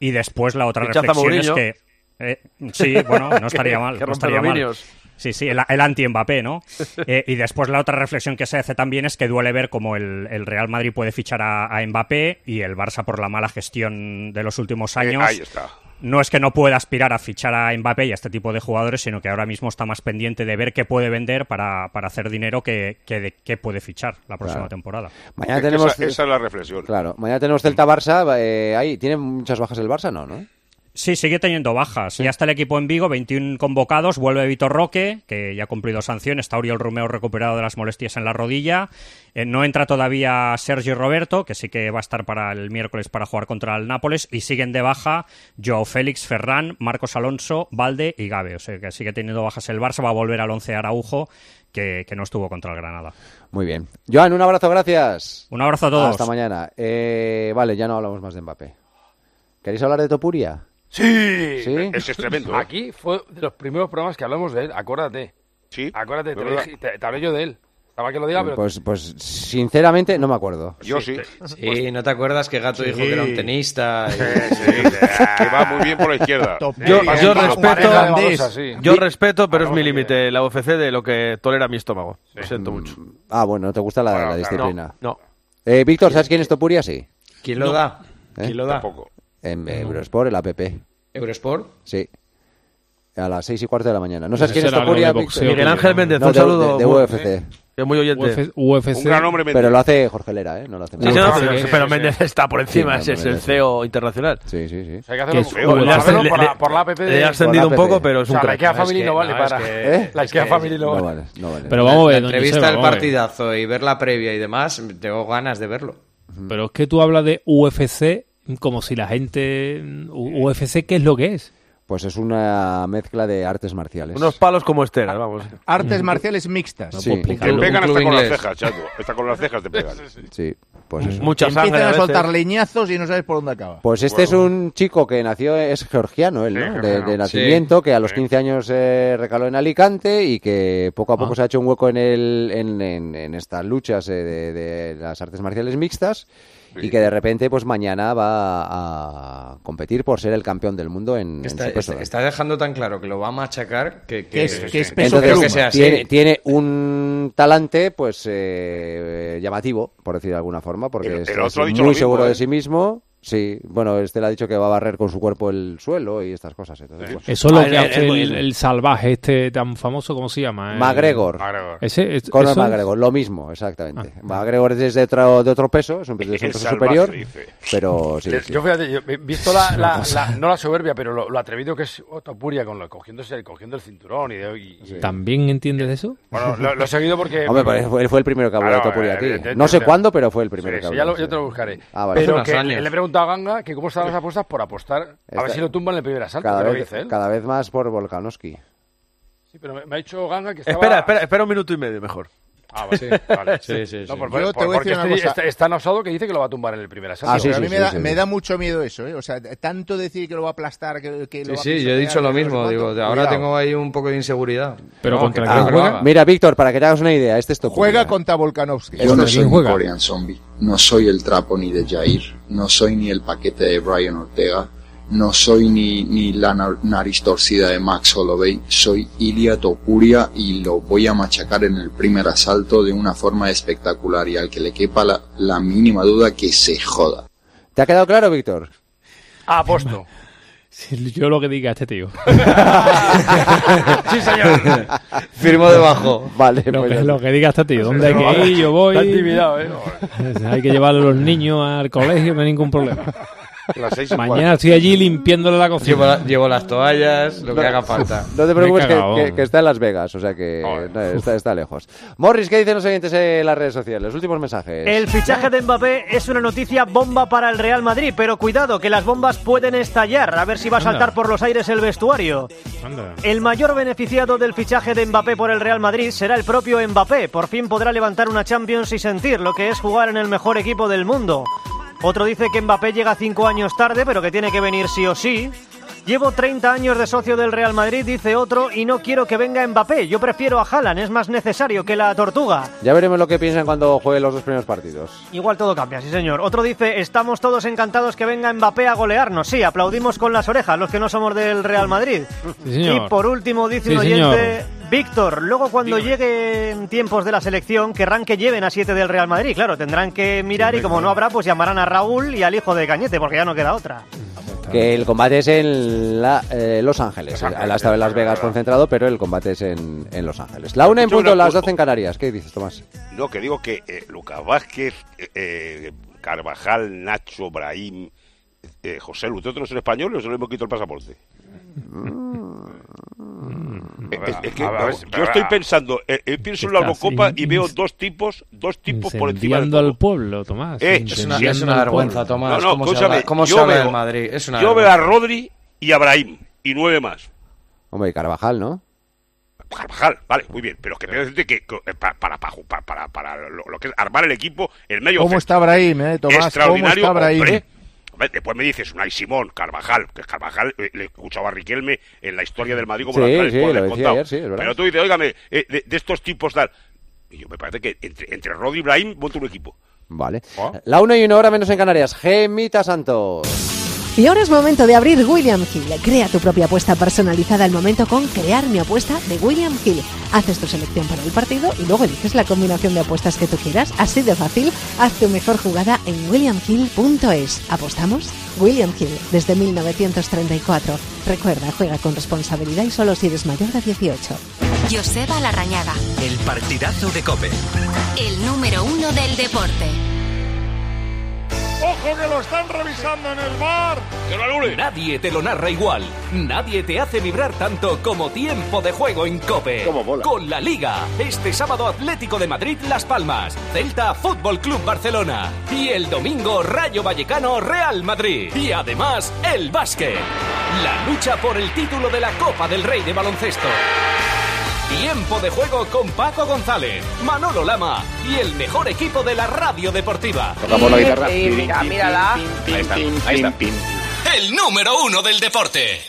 Y después la otra Fichaza reflexión es que... eh, sí, bueno, no estaría mal. que no estaría mal. Sí, sí, el, el anti-Mbappé, ¿no? Eh, y después la otra reflexión que se hace también es que duele ver cómo el, el Real Madrid puede fichar a, a Mbappé y el Barça por la mala gestión de los últimos años. ahí está. No es que no pueda aspirar a fichar a Mbappé y a este tipo de jugadores, sino que ahora mismo está más pendiente de ver qué puede vender para, para hacer dinero que, que de qué puede fichar la próxima Claro. temporada. Mañana tenemos. esa, esa es la reflexión. Claro, mañana tenemos Celta-Barça. Eh, ahí, ¿Tiene muchas bajas el Barça? No, ¿no? Sí, sigue teniendo bajas. Ya está el equipo en Vigo, 21 convocados. Vuelve Vitor Roque, que ya ha cumplido sanción. Está Oriol Romeo recuperado de las molestias en la rodilla. Eh, no entra todavía Sergio Roberto, que sí que va a estar para el miércoles para jugar contra el Nápoles. Y siguen de baja Joao Félix, Ferran, Marcos Alonso, Valde y Gabe. O sea que sigue teniendo bajas el Barça. Va a volver al once Araujo, que, que no estuvo contra el Granada. Muy bien. Joan, un abrazo, gracias. Un abrazo a todos. Hasta mañana. Eh, vale, ya no hablamos más de Mbappé. ¿Queréis hablar de Topuria? Sí. ¿Sí? Ese es tremendo. ¿eh? Aquí fue de los primeros programas que hablamos de él, acuérdate. Sí. Acuérdate, te, hablé yo de él. Estaba que lo diga, pero... Pues, pues sinceramente no me acuerdo. Yo sí. Sí, ¿no te acuerdas que Gato dijo que era un tenista? y- Que va muy bien por la izquierda. Yo, Sí, respeto, sí. yo respeto, pero es mi límite la UFC de lo que tolera mi estómago. Lo siento mucho. Ah, bueno, ¿te gusta la, Bueno, la claro, disciplina? No. Eh, Víctor, ¿sabes quién es Topuria? Sí. ¿Quién lo da? ¿Eh? ¿Quién lo da? Tampoco. En Eurosport, el app. ¿Eurosport? Sí. A las seis y cuarto de la mañana. ¿No sabes quién es Topuria, Miguel Ángel Méndez, No, un de- saludo. de UFC. que es muy oyente. UFC, UFC. Un gran hombre Pero lo hace Jorge Lera, ¿eh? No lo hace Sí, sí, Méndez. pero, sí, pero sí, Méndez está por encima, es el CEO internacional. Sí, sí, sí. Hay que hacerlo es- por, la, por la app de... Le ha ascendido un poco, pero es un sea, la crack. IKEA No, es Family que- no vale no, es para... que- ¿Eh? La es IKEA que- Family no vale. vale, no vale. Pero vamos a ver, entrevista Joseba, del vamos a ver. partidazo y ver la previa y demás, tengo ganas de verlo. Pero es que tú hablas de UFC como si la gente... UFC, ¿qué es lo que es? Pues es una mezcla de artes marciales. Unos palos como esteras, vamos. Artes marciales mixtas. Sí, puedo Te pegan hasta con las cejas, chato. Hasta con las cejas te pegan. sí, pues eso. Mucha sangre Empiezan a a soltar leñazos y no sabes por dónde acaba. Pues este es un chico que nació, es georgiano él, Sí, ¿no? De, de nacimiento, que a los Sí. 15 años eh, recaló en Alicante y que poco a poco Ah. se ha hecho un hueco en, el, en, en- en estas luchas eh, de, de las artes marciales mixtas y que de repente pues mañana va a competir por ser el campeón del mundo en, en Está, su peso. está- está dejando tan claro que lo va a machacar que, es- que es peso Entonces, que sea así. tiene, tiene un talante pues eh, llamativo, por decir de alguna forma, porque El- es, el otro es ha dicho muy mismo, seguro ¿eh? de sí mismo. Sí, bueno, este le ha dicho que va a barrer con su cuerpo el suelo y estas cosas. Entonces, pues, Eso es lo Ah, que el- hace el- el, el salvaje este tan famoso, ¿cómo se llama? El- McGregor. McGregor. Ese, es- Conor eso es- McGregor, lo mismo, exactamente. Ah. McGregor es de otro, de otro peso, es un, es un El peso salvaje, superior, dice. pero sí, Le- sí. Yo fíjate, yo he visto la, la- la- no la soberbia, pero lo, lo atrevido que es Otopuria con lo, cogiéndose, cogiendo el cinturón y, de, y- y- ¿También entiendes de eso? bueno, lo, lo he seguido porque Hombre, pues fue, él fue el primero que habló Claro, de Topuria aquí. No sé cuándo, pero fue el primero Sí, que sí, habló. ya yo te lo buscaré. Ah, vale. Pero que le he preguntado a Ganga que cómo estaban las apuestas por apostar, a ver Está- si lo tumban en el primer asalto, cada, vez, que dice él. cada vez más por Volkanovski. Sí, pero me, me ha dicho Ganga que estaba... Espera, espera, espera un minuto y medio mejor. Ah, vale. vale. Sí, sí, No, sí. por- Yo por- te voy a decir una este- cosa. está, es tan osado que dice que lo va a tumbar en el primer asalto. Ah, sí, Pero a mí sí, me, da, sí. me da mucho miedo eso, ¿eh? O sea, tanto decir que lo va a aplastar, que, que lo Sí, va a sí, yo he dicho lo mismo. cuánto. Digo, ahora Cuidado. tengo ahí un poco de inseguridad. Pero No, contra que quién lo juega? Mira, Víctor, para que te hagas una idea, este es Topuria. Juega contra Volkanovski. Yo no ¿Contra soy un? Korean Zombie, no soy el trapo ni de Jair, no soy ni el paquete de Brian Ortega, no soy ni, ni la nar- nariz torcida de Max Holloway, soy Ilia Topuria y lo voy a machacar en el primer asalto de una forma espectacular y al que le quepa la, la mínima duda que se joda. ¿Te ha quedado claro, Víctor? Aposto. Sí, Yo lo que diga este tío. sí, señor. Firmo debajo. Vale, Lo pues que, lo que diga este tío. ¿Dónde hay que ir? Yo voy. Está intimidado, ¿eh? Hay que llevar a los niños al colegio, no hay ningún problema. Las seis y Mañana cuarto. estoy allí limpiándole la cocina. Llevo, la- llevo las toallas, lo que haga falta. No te preocupes que, cagado. que- que está en Las Vegas, o sea que no, está, está lejos. Morris, ¿qué dicen los oyentes en las redes sociales? Los últimos mensajes. El fichaje de Mbappé es una noticia bomba para el Real Madrid, pero cuidado que las bombas pueden estallar, a ver si va a Anda. saltar por los aires el vestuario. Anda. El mayor beneficiado del fichaje de Mbappé por el Real Madrid será el propio Mbappé. Por fin podrá levantar una Champions y sentir lo que es jugar en el mejor equipo del mundo. Otro dice que Mbappé llega cinco años tarde, pero que tiene que venir sí o sí. Llevo 30 años de socio del Real Madrid, dice otro, y no quiero que venga Mbappé. Yo prefiero a Haaland, es más necesario que la tortuga. Ya veremos lo que piensan cuando juegue los dos primeros partidos. Igual todo cambia, sí señor. Otro dice, estamos todos encantados que venga Mbappé a golearnos. Sí, aplaudimos con las orejas los que no somos del Real Madrid. Sí, señor. Y por último dice Sí, un señor. oyente, Víctor, luego cuando lleguen tiempos de la selección querrán que lleven a siete del Real Madrid. Claro, tendrán que mirar y como no habrá, pues llamarán a Raúl y al hijo de Cañete, porque ya no queda otra. Que el combate es en la- eh, Los Ángeles. Él ha estado en Las Vegas concentrado, pero el combate es en, en Los Ángeles. La una en punto, las cosa. 12 en Canarias. ¿Qué dices, Tomás? No, que digo que eh, Lucas Vázquez, eh, eh, Carvajal, Nacho, Brahim, eh, José Lu, ¿todos no son españoles o hemos quitado el pasaporte? Eh, es- es que, ver, yo estoy pensando, eh, eh, pienso en la Eurocopa y veo dos tipos, dos tipos por encima del al pueblo, Tomás. Eh, Es una, es una vergüenza, pueblo. Tomás. No, no, ¿Cómo, se habla, cómo se yo habla veo- del Madrid? Es una Yo veo a. Rodri y a Brahim y nueve más. Hombre, y Carvajal, ¿no? Carvajal, vale, muy bien, pero que quiero decirte que que, eh, para, para, para, para, para lo, lo que es armar el equipo, el medio ¿Cómo está Brahim, eh, Tomás? ¿Cómo extraordinario, está Brahim? hombre. Hombre, Después me dices Unai Simón, Carvajal, que Carvajal eh, le escuchaba a Riquelme en la historia del Madrid como Sí, la sí, lo ayer, sí, es. Pero tú dices, óigame, eh, de, de estos tipos tal. Y yo me parece que entre, entre Rodri y Brahim monta un equipo. Vale. Ah. La una y una hora menos en Canarias. Gemita Santos. Y ahora es momento de abrir William Hill. Crea tu propia apuesta personalizada al momento con Crear mi apuesta de William Hill. Haces tu selección para el partido y luego eliges la combinación de apuestas que tú quieras. Así de fácil, haz tu mejor jugada en williamhill.es. ¿Apostamos? William Hill, desde 1934. Recuerda, juega con responsabilidad y solo si eres mayor de 18. Joseba Larrañaga, El partidazo de Cope. el número uno del deporte. ¡Ojo que lo están revisando en el bar! Nadie te lo narra igual. Nadie te hace vibrar tanto como tiempo de juego en Cope. Con la Liga. Este sábado Atlético de Madrid Las Palmas. Celta Fútbol Club Barcelona. Y el domingo Rayo Vallecano Real Madrid. Y además el básquet. La lucha por el título de la Copa del Rey de baloncesto. Tiempo de juego con Paco González, Manolo Lama y el mejor equipo de la radio deportiva. Tocamos la guitarra. Mira, mírala. Ahí está, ahí está. El número uno del deporte.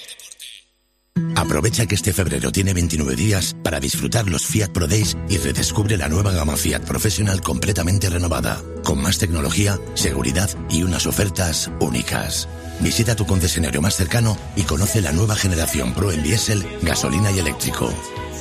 Aprovecha que este febrero tiene 29 días para disfrutar los Fiat Pro Days y redescubre la nueva gama Fiat Professional completamente renovada, con más tecnología, seguridad y unas ofertas únicas. Visita tu concesionario más cercano y conoce la nueva generación Pro en diésel, gasolina y eléctrico.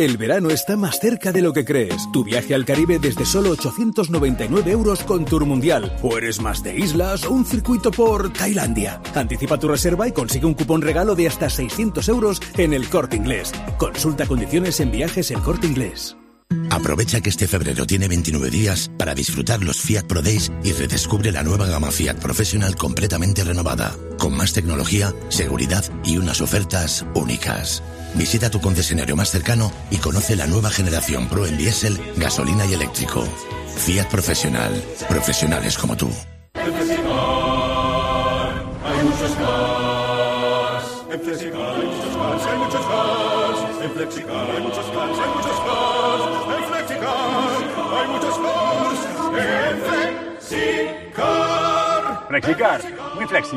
El verano está más cerca de lo que crees. Tu viaje al Caribe desde solo 899 euros con Tour Mundial. O eres más de islas o un circuito por Tailandia. Anticipa tu reserva y consigue un cupón regalo de hasta 600 euros en el corte inglés. Consulta condiciones en viajes el corte inglés. Aprovecha que este febrero tiene 29 días para disfrutar los Fiat Pro Days y redescubre la nueva gama Fiat Professional completamente renovada, con más tecnología, seguridad y unas ofertas únicas. Visita tu concesionario más cercano y conoce la nueva generación Pro en diésel, gasolina y eléctrico. Fiat Professional. Profesionales como tú. En Flexicar hay muchos cars. En Flexicar hay muchos cars, hay muchos cars. En Flexicar hay muchos cars, hay muchos cars. En Flexicar hay muchos cars. En Flexicar. Flexicar, muy flexi,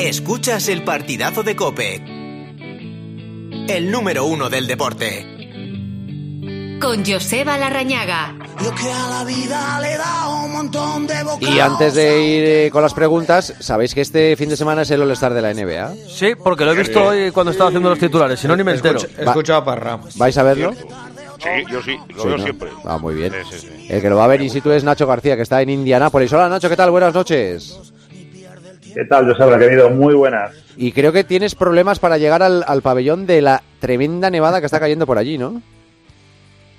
Escuchas el partidazo de Cope. El número uno del deporte. Con Joseba Larrañaga. Yo que a la vida le da un montón de bocados. Y antes de ir eh, con las preguntas, ¿sabéis que este fin de semana es el All-Star de la NBA? Sí, porque lo he visto hoy cuando estaba haciendo los titulares, si no ni me entero. He escuchado a Parra. ¿Vais a verlo? Sí, yo sí, lo Sí, veo ¿no? siempre. Ah, muy bien. Sí, sí, sí. El que lo va a ver in situ es Nacho García, que está en Indianápolis. Hola Nacho, ¿qué tal? Buenas noches. ¿Qué tal, Joseba, querido? Muy buenas. Y creo que tienes problemas para llegar al, al pabellón de la tremenda nevada que está cayendo por allí, ¿no?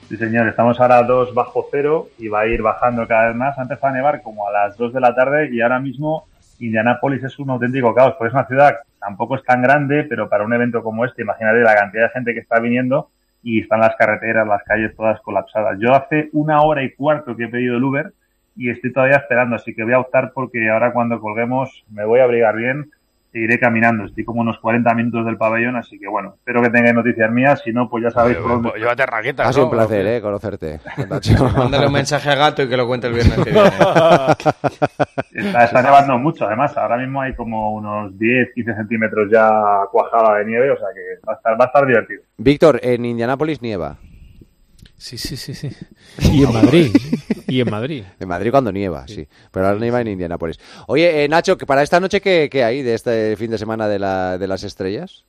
Sí, señor, estamos ahora a 2 bajo cero y va a ir bajando cada vez más. Ha empezado a nevar como a las 2 de la tarde y ahora mismo Indianápolis es un auténtico caos, porque es una ciudad tampoco es tan grande, pero para un evento como este, imagínate la cantidad de gente que está viniendo y están las carreteras, las calles todas colapsadas. Yo hace una hora y cuarto que he pedido el Uber y estoy todavía esperando, así que voy a optar porque ahora cuando colguemos me voy a abrigar bien e iré caminando. Estoy como unos 40 minutos del pabellón, así que bueno, espero que tengáis noticias mías, si no, pues ya sabéis por dónde. Llévate raquetas, Ha sido ¿no? un placer, ¿eh? Conocerte. Mándale un mensaje a Gato y que lo cuente el viernes que viene. Está, está nevando mucho, además, ahora mismo hay como unos 10, 15 centímetros ya cuajada de nieve, o sea que va a estar, va a estar divertido. Víctor, en Indianápolis nieva. Sí, sí, sí, sí. Y en Madrid. Y en Madrid. En Madrid cuando nieva, sí. Pero ahora nieva en Indianápolis. Oye, eh, Nacho, que para esta noche, ¿qué, qué hay de este fin de semana de, la, de las estrellas?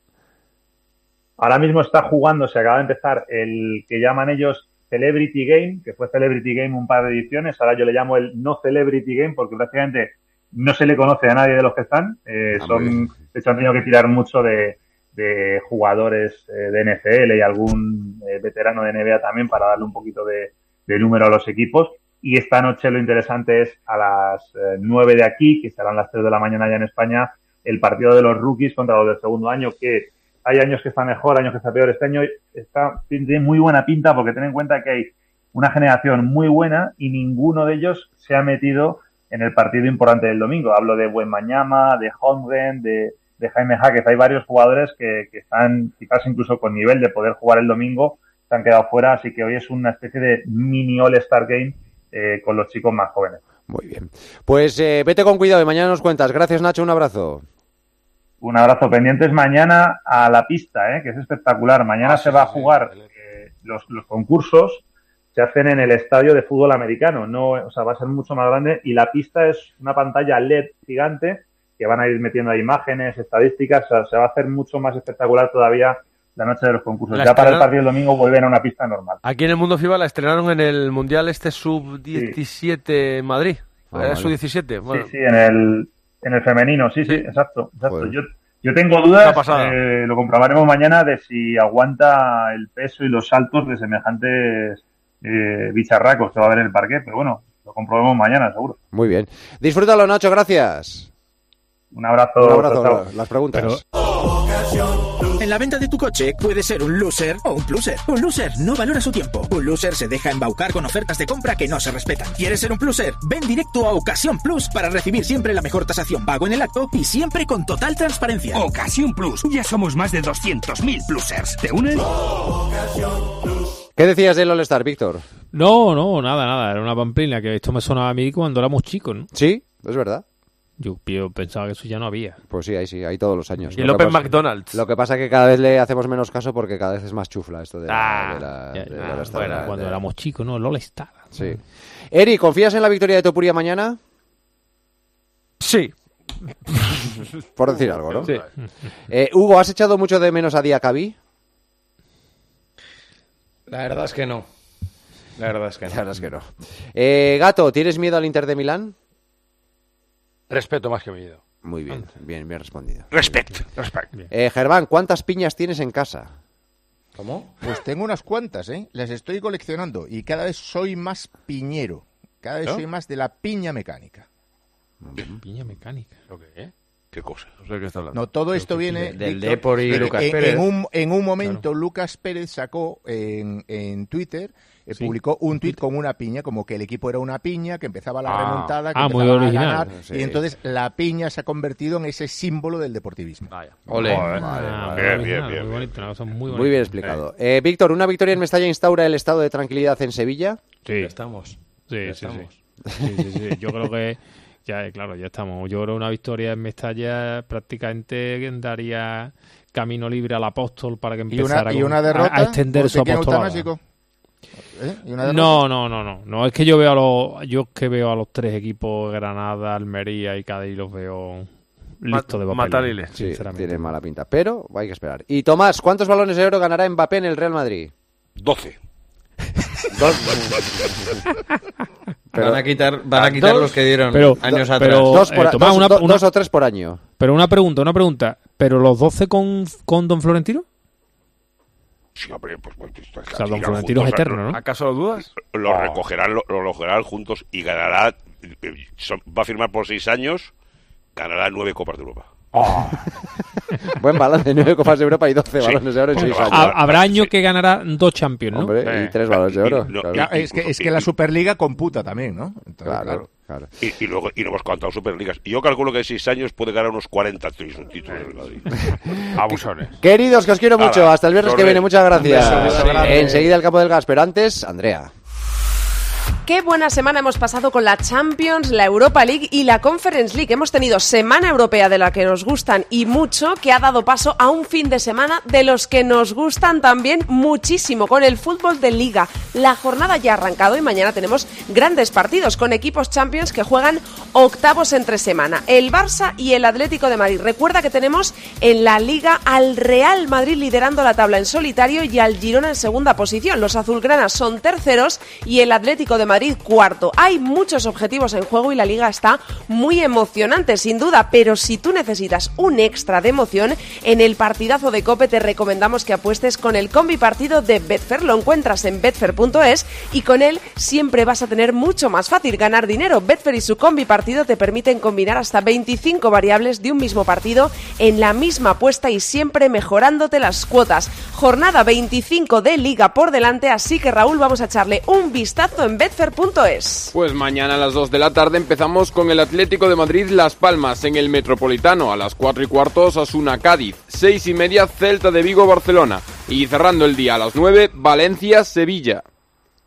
Ahora mismo está jugando, se acaba de empezar el que llaman ellos Celebrity Game, que fue Celebrity Game un par de ediciones, ahora yo le llamo el no Celebrity Game porque prácticamente no se le conoce a nadie de los que están. Eh, Ah, son, de hecho, han tenido que tirar mucho de, de jugadores eh, de NFL y algún eh, veterano de NBA también para darle un poquito de, número a los equipos. Y esta noche lo interesante es a las eh, 9 de aquí, que serán las 3 de la mañana ya en España, el partido de los rookies contra los del segundo año, que hay años que está mejor, años que está peor. Este año está, tiene muy buena pinta porque ten en cuenta que hay una generación muy buena y ninguno de ellos se ha metido en el partido importante del domingo. Hablo de Buenmañama, de Holmgren, de, de Jaime Jaquez. Hay varios jugadores que, que están quizás incluso con nivel de poder jugar el domingo, se han quedado fuera, así que hoy es una especie de mini All-Star Game eh, con los chicos más jóvenes. Muy bien. Pues eh, vete con cuidado y mañana nos cuentas. Gracias, Nacho. Un abrazo. Un abrazo pendientes mañana a la pista, ¿eh? que es espectacular. Mañana se va a jugar eh, los, los concursos, se hacen en el estadio de fútbol americano, no, o sea, va a ser mucho más grande y la pista es una pantalla LED gigante que van a ir metiendo ahí imágenes, estadísticas, o sea, se va a hacer mucho más espectacular todavía la noche de los concursos. La ya para el partido del domingo vuelven a una pista normal. Aquí en el Mundo FIBA la estrenaron en el Mundial este Sub-17 en Madrid. Ah, Era vale. Sub-17. Bueno, Sí, sí, en el, en el femenino, sí, sí, exacto. exacto. Yo, yo tengo dudas, eh, lo comprobaremos mañana, de si aguanta el peso y los saltos de semejantes eh, bicharracos que va a haber en el parque, pero bueno, lo comprobemos mañana, seguro. Muy bien. Disfrútalo, Nacho. Gracias. Un abrazo. Un abrazo. chao, chao. Las preguntas. En la venta de tu coche puedes ser un loser o un pluser. Un loser no valora su tiempo. Un loser se deja embaucar con ofertas de compra que no se respetan. ¿Quieres ser un pluser? Ven directo a Ocasión Plus para recibir siempre la mejor tasación pago en el acto y siempre con total transparencia. Ocasión Plus. Ya somos más de 200.000 plusers. ¿Te unes? ¿Qué decías del All-Star, Víctor? No, no, nada, nada. Era una pamplina que esto me sonaba a mí cuando éramos chicos, ¿no? Sí, es verdad. Yo, yo pensaba que eso ya no había. Pues sí, ahí sí, hay todos los años. Y el Lo Open pasa- McDonald's. Lo que pasa es que cada vez le hacemos menos caso porque cada vez es más chufla esto de la, Ah, de la- Ya, de ya, la bueno, cuando éramos chicos, ¿no? Lola Star. Sí. Eri, ¿confías en la victoria de Topuria mañana? Sí. Por decir algo, ¿no? Sí. Eh, Hugo, ¿has echado mucho de menos a Diacabí? La verdad es que no. La verdad es que no. La verdad es que no. Eh, Gato, ¿tienes miedo al Inter de Milán? Respeto más que miedo. Muy bien, bien, bien respondido. Respect. Respect. Eh, Germán, ¿cuántas piñas tienes en casa? ¿Cómo? Pues tengo unas cuantas, ¿eh? Las estoy coleccionando y cada vez soy más piñero. Cada vez ¿No? soy más de la piña mecánica. Piña mecánica. ¿Lo qué? ¿Qué cosa? No sé de qué está hablando. No, todo esto viene Del Depor y de que Lucas en, Pérez. En un, en un momento, Lucas Pérez sacó en, en Twitter, eh, publicó un tuit con una piña, como que el equipo era una piña, que empezaba la Ah. remontada, que Ah, muy empezaba a original. ganar, Sí. y entonces la piña se ha convertido en ese símbolo del deportivismo. Ole. Ah, Bien, muy bien, bien, muy bien. bonito, cosa muy bonita. Muy bien explicado. Eh, Víctor, ¿una victoria en Mestalla instaura el estado de tranquilidad en Sevilla? Sí, Ya estamos. sí, Ya sí, sí. estamos. Sí, sí, sí. Yo creo que ya, claro, ya estamos. Yo creo que una victoria en Mestalla prácticamente daría camino libre al apóstol para que Y empezara una, y con- una a- derrota a, extender por su apostolado. eutanásico. ¿Eh? ¿Y una derrota? No, no, no, no. No es que yo veo a los, yo es que veo a los tres equipos Granada, Almería y Cádiz los veo listos de papel. Matariles. Sí, sinceramente. tiene mala pinta. Pero hay que esperar. Y Tomás, ¿cuántos balones de oro ganará Mbappé en el Real Madrid? 12. Pero- van a quitar, van a quitar Dos, los que dieron pero- años do- atrás. pero- dos, por eh, a- Tomás, dos- una- do- una- dos o tres por año. Pero una pregunta, una pregunta. ¿Pero los 12 con, con Don Florentino? Sí, hombre, pues, pues, pues, O sea, Don Florentino es eterno, ¿no? ¿Acaso lo dudas? Lo recogerán, lo, lo recogerán juntos y ganará. eh, va a firmar por seis años, ganará nueve Copas de Europa. Buen balance, nueve copas de Europa y 12 Sí. balones de oro en 6 años. Habrá años que ganará dos Champions, ¿no? Hombre, Eh, y tres balones de oro. y- no, claro. Ya, es, que, es que la Superliga computa también, ¿no? Entonces, Claro, claro. claro. Y, y luego y no hemos contado Superligas. Y yo calculo que en seis años puede ganar unos 40 títulos del Madrid. Abusones. Queridos, que os quiero mucho. Hasta el viernes que viene. Muchas gracias. Beso. Enseguida el campo del gas. Pero antes, Andrea. Qué buena semana hemos pasado con la Champions, la Europa League y la Conference League. Hemos tenido semana europea de la que nos gustan y mucho, que ha dado paso a un fin de semana de los que nos gustan también muchísimo, con el fútbol de liga. La jornada ya ha arrancado y mañana tenemos grandes partidos con equipos Champions que juegan octavos entre semana. El Barça y el Atlético de Madrid. Recuerda que tenemos en la liga al Real Madrid liderando la tabla en solitario y al Girona en segunda posición. Los azulgranas son terceros y el Atlético de Madrid cuarto. Hay muchos objetivos en juego y la liga está muy emocionante, sin duda, pero si tú necesitas un extra de emoción, en el partidazo de Cope te recomendamos que apuestes con el combi partido de Betfair. Lo encuentras en betfair.es y con él siempre vas a tener mucho más fácil ganar dinero. Betfair y su combi partido te permiten combinar hasta 25 variables de un mismo partido en la misma apuesta y siempre mejorándote las cuotas. Jornada 25 de liga por delante, así que Raúl vamos a echarle un vistazo en Pues mañana a las 2 de la tarde empezamos con el Atlético de Madrid Las Palmas en el Metropolitano. A las 4 y cuarto Osasuna Cádiz. 6 y media Celta de Vigo Barcelona. Y cerrando el día a las 9 Valencia Sevilla.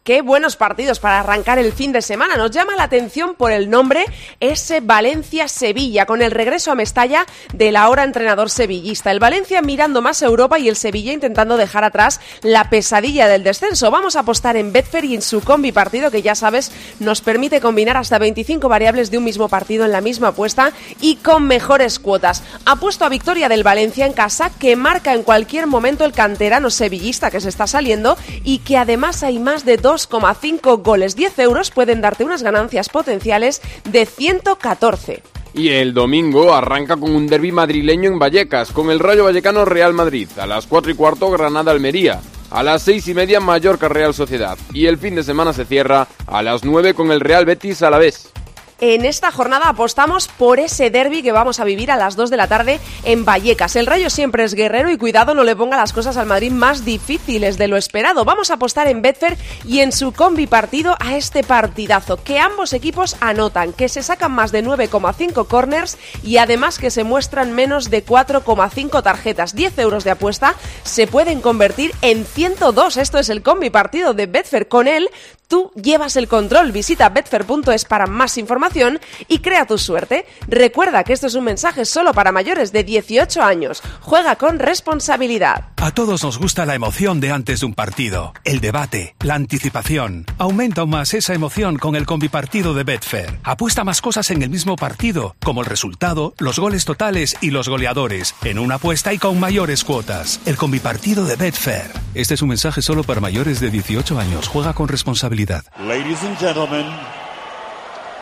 Qué buenos partidos para arrancar el fin de semana. Nos llama la atención por el nombre ese Valencia-Sevilla, con el regreso a Mestalla del ahora entrenador sevillista. El Valencia mirando más Europa y el Sevilla intentando dejar atrás la pesadilla del descenso. Vamos a apostar en Betfair y en su combi partido, que ya sabes, nos permite combinar hasta 25 variables de un mismo partido en la misma apuesta y con mejores cuotas. Apuesto a victoria del Valencia en casa, que marca en cualquier momento el canterano sevillista que se está saliendo y que además hay más de 2,5 goles. 10 euros pueden darte unas ganancias potenciales de 114. Y el domingo arranca con un derby madrileño en Vallecas, con el Rayo Vallecano Real Madrid. A las 4 y cuarto Granada Almería. A las 6 y media Mallorca Real Sociedad. Y el fin de semana se cierra a las 9 con el Real Betis Alavés. En esta jornada apostamos por ese derby que vamos a vivir a las 2 de la tarde en Vallecas. El Rayo siempre es guerrero y cuidado no le ponga las cosas al Madrid más difíciles de lo esperado. Vamos a apostar en Betfair y en su combi partido a este partidazo. Que ambos equipos anotan, que se sacan más de 9,5 corners y además que se muestran menos de 4,5 tarjetas. 10 euros de apuesta se pueden convertir en 102. Esto es el combi partido de Betfair. Con él Tú llevas el control. Visita betfair.es para más información y crea tu suerte. Recuerda que esto es un mensaje solo para mayores de 18 años. Juega con responsabilidad. A todos nos gusta la emoción de antes de un partido, el debate, la anticipación. Aumenta aún más esa emoción con el combipartido de Betfair. Apuesta más cosas en el mismo partido, como el resultado, los goles totales y los goleadores, en una apuesta y con mayores cuotas. El combipartido de Betfair. Este es un mensaje solo para mayores de 18 años. Juega con responsabilidad. Ladies and gentlemen,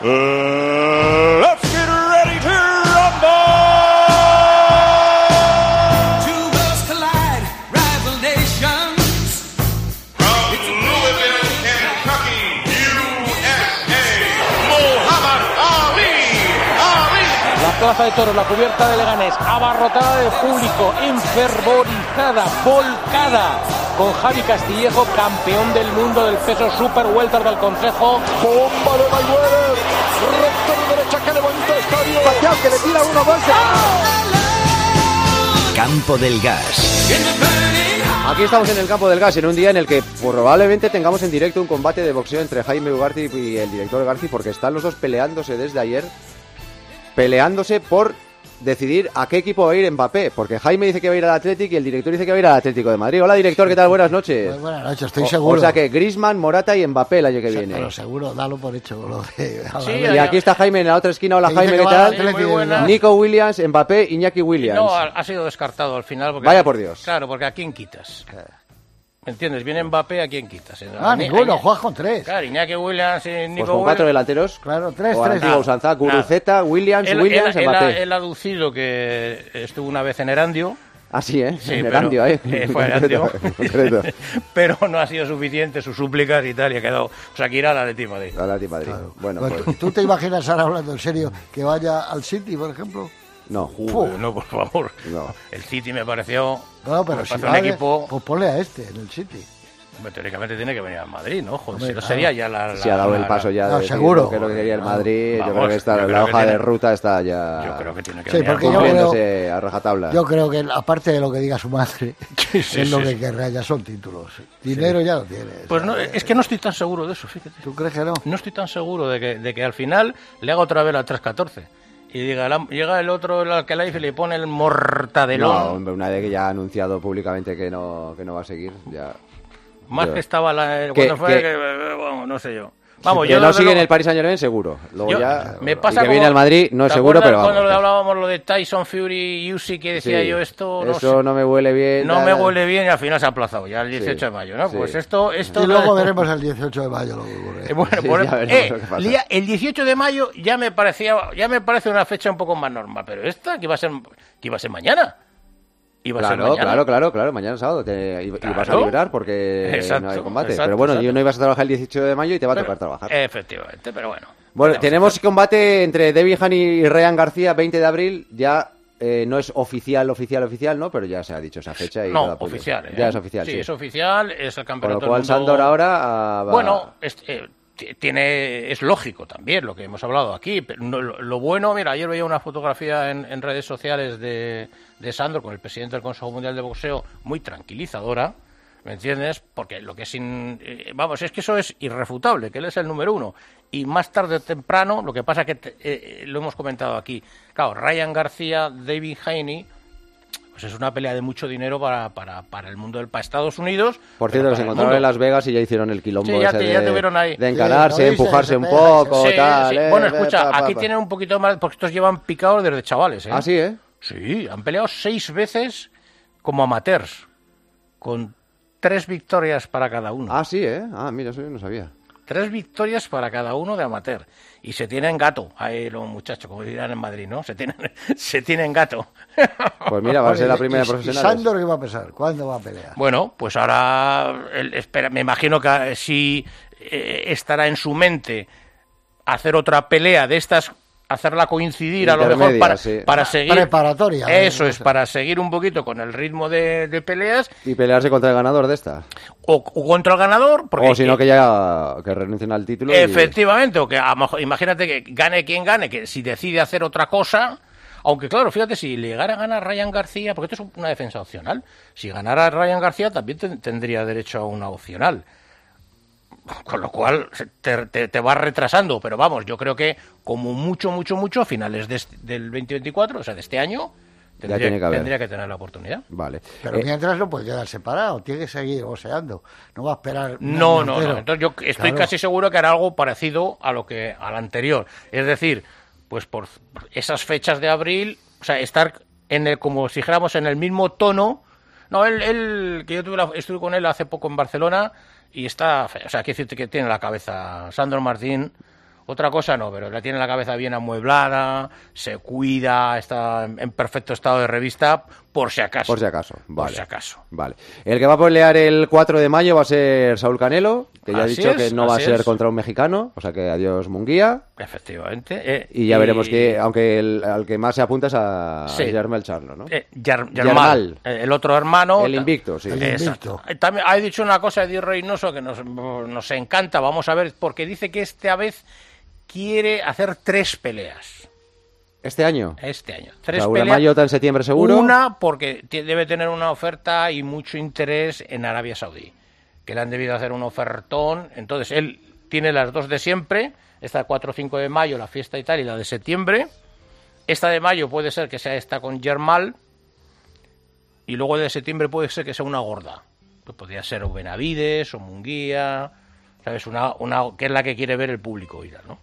uh, let's get ready to rumble! Two worlds collide, rival nations. From Louisville, Kentucky, USA, Muhammad Ali. Ali. La plaza de toros, la cubierta de Leganés, abarrotada de público, enfervorizada, volcada, con Javi Castillejo, campeón del mundo del peso super welter del Consejo. Bomba de Mayweather. Recta de derecha que levanta estadio. Pacquiao que le tira uno dos. Campo del Gas. Aquí estamos en el campo del gas, en un día en el que probablemente tengamos en directo un combate de boxeo entre Jaime Ugarte y el director Garci, porque están los dos peleándose desde ayer, peleándose por decidir a qué equipo va a ir Mbappé, porque Jaime dice que va a ir al Athletic y el director dice que va a ir al Atlético de Madrid. Hola director, ¿qué tal? Buenas noches. Buenas noches, estoy O- seguro. O sea que Grisman, Morata y Mbappé el año que viene. Pero seguro, dalo por hecho. Lo de, y aquí está Jaime en la otra esquina. Hola Jaime, ¿qué tal? Atlético. Nico Williams, Mbappé, Iñaki Williams. No, ha, ha sido descartado al final. Porque, Vaya por Dios. Claro, porque ¿a quién quitas? ¿Me entiendes? Viene Mbappé, ¿a quién quitas? Ah, A mí- ninguno, a- juegas con tres. Claro, Iñaki Williams y Nico Pues con cuatro Williams. delanteros. Claro, tres, tres. antigua usanza, Guruceta, Williams, Él, Williams, él- ha, Mbappé. él ha aducido que estuvo una vez en Erandio, Así, ¿eh? Sí, en pero- Erandio, ¿eh? eh, fue Erandio. En concreto. pero no ha sido suficiente sus súplicas y tal, y ha quedado Shakira al Atleti de Madrid. Atleti de Madrid. Bueno, Pues, pues ¿tú, tú te imaginas ahora hablando en serio que vaya al City, por ejemplo? No. Uy, no, por favor. No. El City me pareció No, pero me si un de- equipo... Pues ponle a este, en el City. Hombre, teóricamente tiene que venir al Madrid, ¿no? Joder, Hombre, si no claro. sería ya la... Si ha dado la- el la- paso ya No, de decir seguro. es lo que quería el Madrid, yo Vamos, creo que está, yo la creo que hoja de tiene- ruta está ya Yo creo que tiene que Sí, venir porque yo creo- a rajatabla. Yo creo que, aparte de lo que diga su madre, sí, es lo sí, que sí. querrá, ya son títulos. Dinero ya lo tiene. Pues no, es que no estoy tan seguro de eso, fíjate. ¿Tú crees que no? No estoy tan seguro de que, de que al final le haga otra vez la 314. Y diga, la- llega el otro, el Alcalaife, y le pone el No, mortadelón. hombre, una vez que ya ha anunciado públicamente que no, que no va a seguir, ya... Más yo- que estaba la, Que- cuando fue, que- que, eh, bueno, no sé yo. Vamos, que yo no sigue en el Paris Saint Germain seguro. Luego yo- ya me y pasa que como- viene al Madrid no es ¿te seguro, pero vamos. cuando hablábamos lo de Tyson Fury y Usyk que decía Sí, yo esto no, eso sé, no me huele bien. no tal, me huele bien y al final se ha aplazado ya el 18 Sí, de mayo, ¿no? sí. Pues esto esto Y luego veremos el 18 de mayo lo que ocurre. Eh, bueno, Sí, por- eh, lo que pasa. lía- el 18 de mayo ya me parecía ya me parece una fecha un poco más normal, pero esta que iba a ser que iba a ser mañana. Iba a ser Claro, mañana. claro, claro, claro, mañana sábado te, vas a librar porque Exacto, no hay combate. exacto, pero bueno, yo no ibas a trabajar el 18 de mayo y te va a Pero- tocar trabajar. Efectivamente, pero bueno. Bueno, tenemos combate entre Debbie Han y Ryan García, 20 de abril. Ya eh, no es oficial, oficial, oficial, ¿no? Pero ya se ha dicho esa fecha y no, oficial. ¿eh? Ya es oficial, sí. es oficial, es el Con campeonato lo cual, del mundo- Sandor ahora ah, Bueno, es, eh, tiene, es lógico también lo que hemos hablado aquí. Pero no- lo, bueno, mira, ayer veía una fotografía en, en redes sociales de, de Sandor con el presidente del Consejo Mundial de Boxeo muy tranquilizadora. ¿Me entiendes? Porque lo que es. eh, vamos, es que eso es irrefutable, que él es el número uno. Y más tarde o temprano, lo que pasa que te- eh, lo hemos comentado aquí. Claro, Ryan García, David Haney, pues es una pelea de mucho dinero para, para, para el mundo del para Estados Unidos. Por cierto, el encontraron en Las Vegas y ya hicieron el quilombo Sí, ya ese te- de, ahí. de encararse, Sí, empujarse un poco, sí, tal. sí. eh, Bueno, eh, escucha, pa, pa, aquí tienen un poquito más, porque estos llevan picados desde chavales, ¿eh? Ah, sí, ¿eh? Sí, han peleado seis veces como amateurs, con tres victorias para cada uno. Ah, sí, ¿eh? Ah, mira, eso yo no sabía. Tres victorias para cada uno de amateur. Y se tienen gato, ahí los muchachos, como dirán en Madrid, ¿no? Se tienen, se tienen gato. Pues mira, va a ser la primera ¿y- profesional. ¿Y Sandor qué va a pesar? ¿Cuándo va a pelear? Bueno, pues ahora él espera, me imagino que eh, sí eh, estará en su mente hacer otra pelea de estas, hacerla coincidir a lo mejor para, sí. para seguir. Preparatoria, Eso ¿eh? es, para seguir un poquito con el ritmo de, de peleas Y pelearse contra el ganador de esta. o, o contra el ganador. Porque o si no, que ya que renuncien al título. y- Efectivamente, o que a imagínate que gane quien gane, que si decide hacer otra cosa, aunque claro, fíjate, si llegara a ganar Ryan García, porque esto es una defensa opcional, si ganara Ryan García también ten- tendría derecho a una opcional. Con lo cual se- te, te, te vas retrasando, pero vamos, yo creo que como mucho, mucho, mucho, a finales de este- del 2024, o sea, de este año, tendría, tiene que tendría que tener la oportunidad. Vale. Pero Eh, mientras no puede quedar separado, tiene que seguir oseando. No va a esperar. No, no, no. Entonces yo estoy Claro. casi seguro que hará algo parecido a lo que al anterior. Es decir, pues por esas fechas de abril, o sea, estar en el, como si dijéramos en el mismo tono. No, él, él que yo tuve la- estuve con él hace poco en Barcelona y está, o sea, quiero decirte que tiene la cabeza Sandro Martín. Otra cosa no, pero la tiene la cabeza bien amueblada, se cuida, está en perfecto estado de revista, por si acaso. Por si acaso, Por vale. si acaso. Vale. El que va a pelear el 4 de mayo va a ser Saúl Canelo, que ya ha Así dicho es, que no va a ser es. contra un mexicano, o sea que adiós Munguía. Efectivamente. eh, Y ya veremos que, aunque el, al que más se apunta es a Sí. Germel Charlo, ¿no? Eh, Yar- Yarmal. Yarmal, eh, el otro hermano. El invicto, sí. El Exacto. Eh, También ha dicho una cosa Eddie Reynoso que nos, nos encanta. Vamos a ver, porque dice que esta vez quiere hacer tres peleas. Este año. Este año. O Tres sea, una peleas. Mayota en septiembre seguro. Una porque debe tener una oferta y mucho interés en Arabia Saudí. Que le han debido hacer un ofertón. Entonces él tiene las dos de siempre. Esta 4 o 5 de mayo, la fiesta y tal, y la de septiembre. Esta de mayo puede ser que sea esta con Germal. Y luego de septiembre puede ser que sea una gorda. Pues podría ser o Benavides o Munguía. ¿Sabes? Una, una que es la que quiere ver el público y tal, ¿no?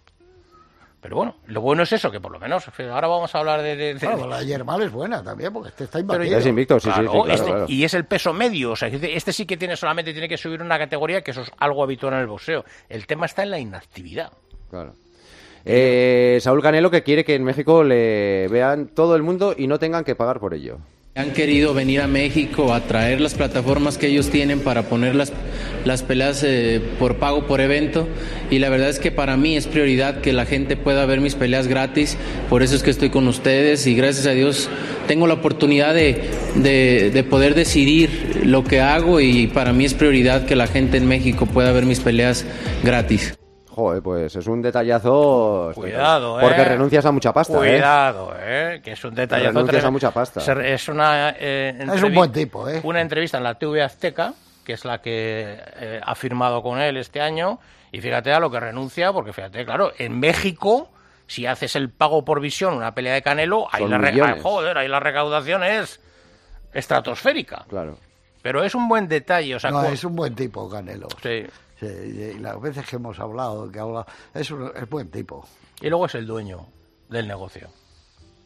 Pero bueno, lo bueno es eso, que por lo menos. Ahora vamos a hablar de. de- de- Claro, la Yermal es buena también, porque este está pero imbatido. Es invicto, sí, sí, Claro, sí, claro, este- claro. Y es el peso medio. O sea, este este sí que tiene solamente tiene que subir una categoría, que eso es algo habitual en el boxeo. El tema está en la inactividad. Claro. Eh, Saúl Canelo que quiere que en México le vean todo el mundo y no tengan que pagar por ello. Han querido venir a México a traer las plataformas que ellos tienen para poner las, las peleas eh, por pago por evento y la verdad es que para mí es prioridad que la gente pueda ver mis peleas gratis, por eso es que estoy con ustedes y gracias a Dios tengo la oportunidad de, de, de poder decidir lo que hago y para mí es prioridad que la gente en México pueda ver mis peleas gratis. Joder, pues es un detallazo. Cuidado, ¿eh? Porque renuncias a mucha pasta, ¿eh? Cuidado, ¿eh? Que es un detalle. Renuncias a mucha pasta. Es una. eh, Es un buen tipo, ¿eh? Una entrevista en la TV Azteca, que es la que eh, ha firmado con él este año. Y fíjate a lo que renuncia, porque fíjate, claro, en México. Si haces el pago por visión, una pelea de Canelo, ahí Son la, re- ah, joder, ahí la recaudación es estratosférica. Claro. Pero es un buen detalle, o sea, no, es un buen tipo, Canelo. Sí. Sí, y las veces que hemos hablado, que habla, es un es buen tipo. y luego es el dueño del negocio.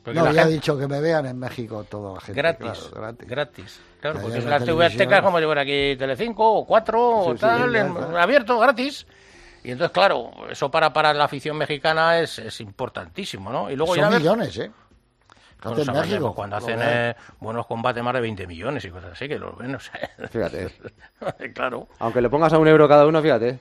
Porque No, ya ha gente- dicho que me vean en México toda la gente. gratis, claro, gratis. gratis. Claro, Que porque en la TV. Azteca es como fuera aquí Telecinco o 4 o Sí, sí, tal, ya en- abierto, gratis. Y entonces, claro, eso para, para la afición mexicana es, es importantísimo, ¿no? Y luego Son ya ves- millones, ¿eh? Bueno, Hace en sabes, México. cuando hacen eh, buenos combates más de 20 millones y cosas así, que los ven, o sea, Fíjate. claro. Aunque le pongas a un euro cada uno, fíjate.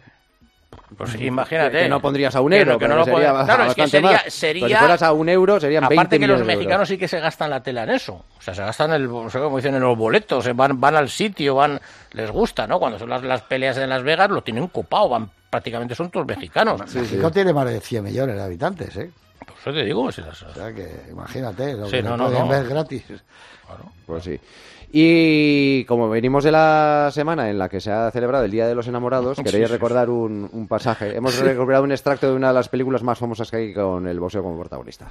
Pues imagínate. Que, que no pondrías a un Que euro, no- que pero no lo sería pone- Claro, es que sería- más. sería- Pero si fueras a un euro, serían 20 Aparte que los mexicanos sí que se gastan la tela en eso. O sea, se gastan, el, o sea, como dicen, en los boletos. eh, Van, van al sitio, van les gusta, ¿no? Cuando son las, las peleas en Las Vegas, lo tienen copado. Van, prácticamente son todos mexicanos. México tiene más de 100 millones de habitantes, ¿eh? Por eso te digo. O sea que, imagínate, lo Sí, que no, le no, pueden no. ver gratis. Pues sí. Y como venimos de la semana en la que se ha celebrado el Día de los Enamorados, queréis sí, recordar un, un pasaje. Hemos recuperado un extracto de una de las películas más famosas que hay con el boxeo como protagonista.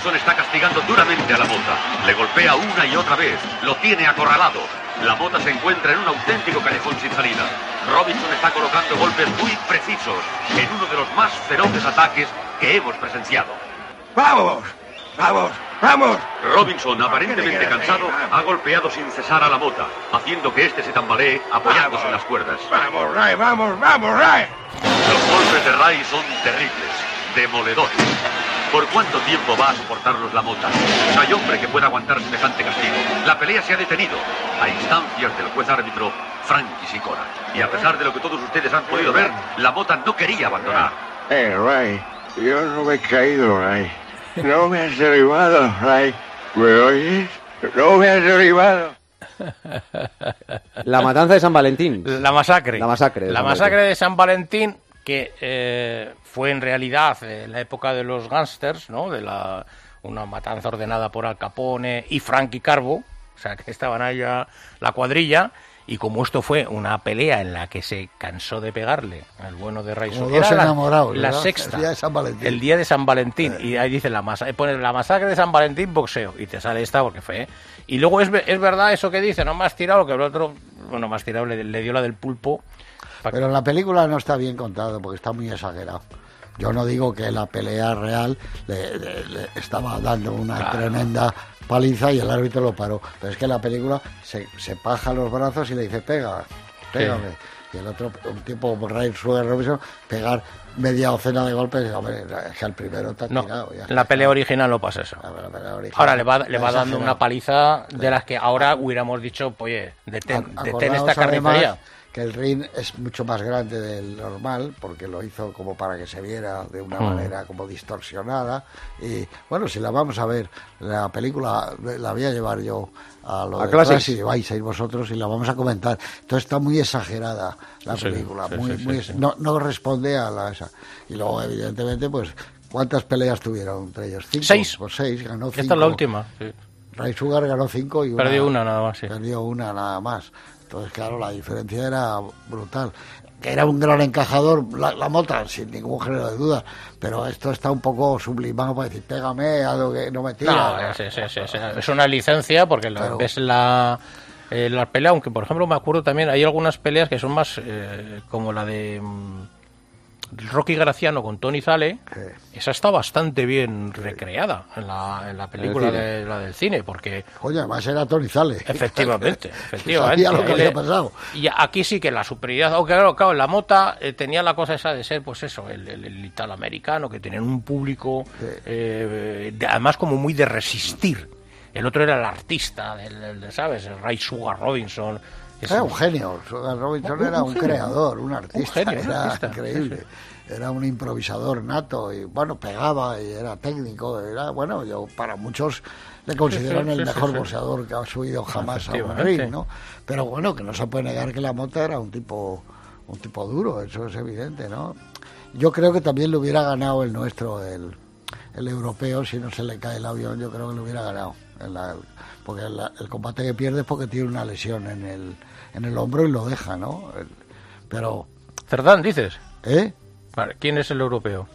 Robinson está castigando duramente a la mota. Le golpea una y otra vez. Lo tiene acorralado. La mota se encuentra en un auténtico callejón sin salida. Robinson está colocando golpes muy precisos en uno de los más feroces ataques que hemos presenciado. ¡Vamos! ¡Vamos! ¡Vamos! Robinson, aparentemente cansado, ha golpeado sin cesar a la mota, haciendo que éste se tambalee apoyándose en las cuerdas. ¡Vamos, Ray! ¡Vamos, vamos, Ray! Los golpes de Ray son terribles, demoledores. ¿Por cuánto tiempo va a soportarlos la mota? No hay hombre que pueda aguantar semejante castigo. La pelea se ha detenido, a instancias del juez árbitro Frankie Sicora. Y a pesar de lo que todos ustedes han podido ver, la mota no quería abandonar. Eh, Ray, yo no me he caído, Ray. No me has derribado, Ray. ¿Me oyes? No me has derribado. La matanza de San Valentín. La masacre. La masacre. de La San masacre Valentín. de San Valentín, que eh, fue en realidad eh, en la época de los gángsters, ¿no? De la, una matanza ordenada por Al Capone y Frankie Carbo, o sea, que estaban ahí la cuadrilla, Y como esto fue una pelea en la que se cansó de pegarle al bueno de Ray Como dos era la- enamorados, la, sexta, El día de San Valentín. el día de San Valentín, y ahí dice la masa, pones la masacre de San Valentín boxeo, y te sale esta porque fue. ¿eh? Y luego es, es verdad eso que dice, no me has tirado, que el otro, bueno, más tirado, le, le dio la del pulpo. Pero en la película no está bien contado porque está muy exagerado. Yo no digo que la pelea real le, le- le estaba dando una Claro. tremenda paliza y el árbitro lo paró. Pero es que en la película se, se paja los brazos y le dice, pega, pégame. Y el otro, un tipo como Ray Sugar Robinson, pegar media docena de golpes, y, hombre, es que al primero te ha No, tirado. ya en la pelea original no pasa eso. Ahora le va, le va dando una paliza de las que ahora hubiéramos dicho, oye, detén, detén esta carnicería. Que el ring es mucho más grande del normal porque lo hizo como para que se viera de una Mm. manera como distorsionada y bueno si la vamos a ver la película la voy a llevar yo a lo A de Classics. Classics y vais a ir vosotros y la vamos a comentar entonces está muy exagerada la Sí, película sí, muy, sí, muy No, no responde a la esa y luego evidentemente pues cuántas peleas tuvieron entre ellos cinco Seis. pues seis ganó cinco Esta es la última. sí. Ray Sugar ganó cinco y una, Perdió una nada más, sí. Perdió una nada más. Entonces, claro, la diferencia era brutal. Que era un gran encajador, la, la mota, sin ningún género de duda. Pero esto está un poco sublimado para decir, pégame, algo que no me tira. No, sí, sí, sí, sí. es una licencia porque la- ves la, eh, la pelea, aunque por ejemplo me acuerdo también, hay algunas peleas que son más eh, como la de mm, Rocky Graciano con Tony Zale, esa está bastante bien recreada en la, en la película de, la del cine, porque Coño, además era Tony Zale. Efectivamente, efectivamente. Sabía lo que Él, había pasado. Y aquí sí que la superioridad, aunque claro, claro, la mota eh, tenía la cosa esa de ser, pues eso, el, el, el italoamericano, que tenían un público, eh, de- además como muy de resistir. El otro era el artista, del- del, ¿sabes? El Ray Sugar Robinson. Era un genio. Robinson Un- era un creador, un artista. genio, era artista, increíble. sí, Era un improvisador nato y, bueno, pegaba y era técnico. Era, bueno, yo para muchos le consideran sí, el mejor boxeador que ha subido jamás a un ring, ¿no? Pero bueno, que no se puede negar que la mota era un tipo, un tipo duro, eso es evidente, ¿no? Yo creo que también le hubiera ganado el nuestro, el, el europeo, si no se le cae el avión, yo creo que le hubiera ganado. en la- porque la- el combate que pierde es porque tiene una lesión en el, en el hombro y lo deja, ¿no? Pero, Cerdán, dices. ¿eh? ¿Quién es el europeo?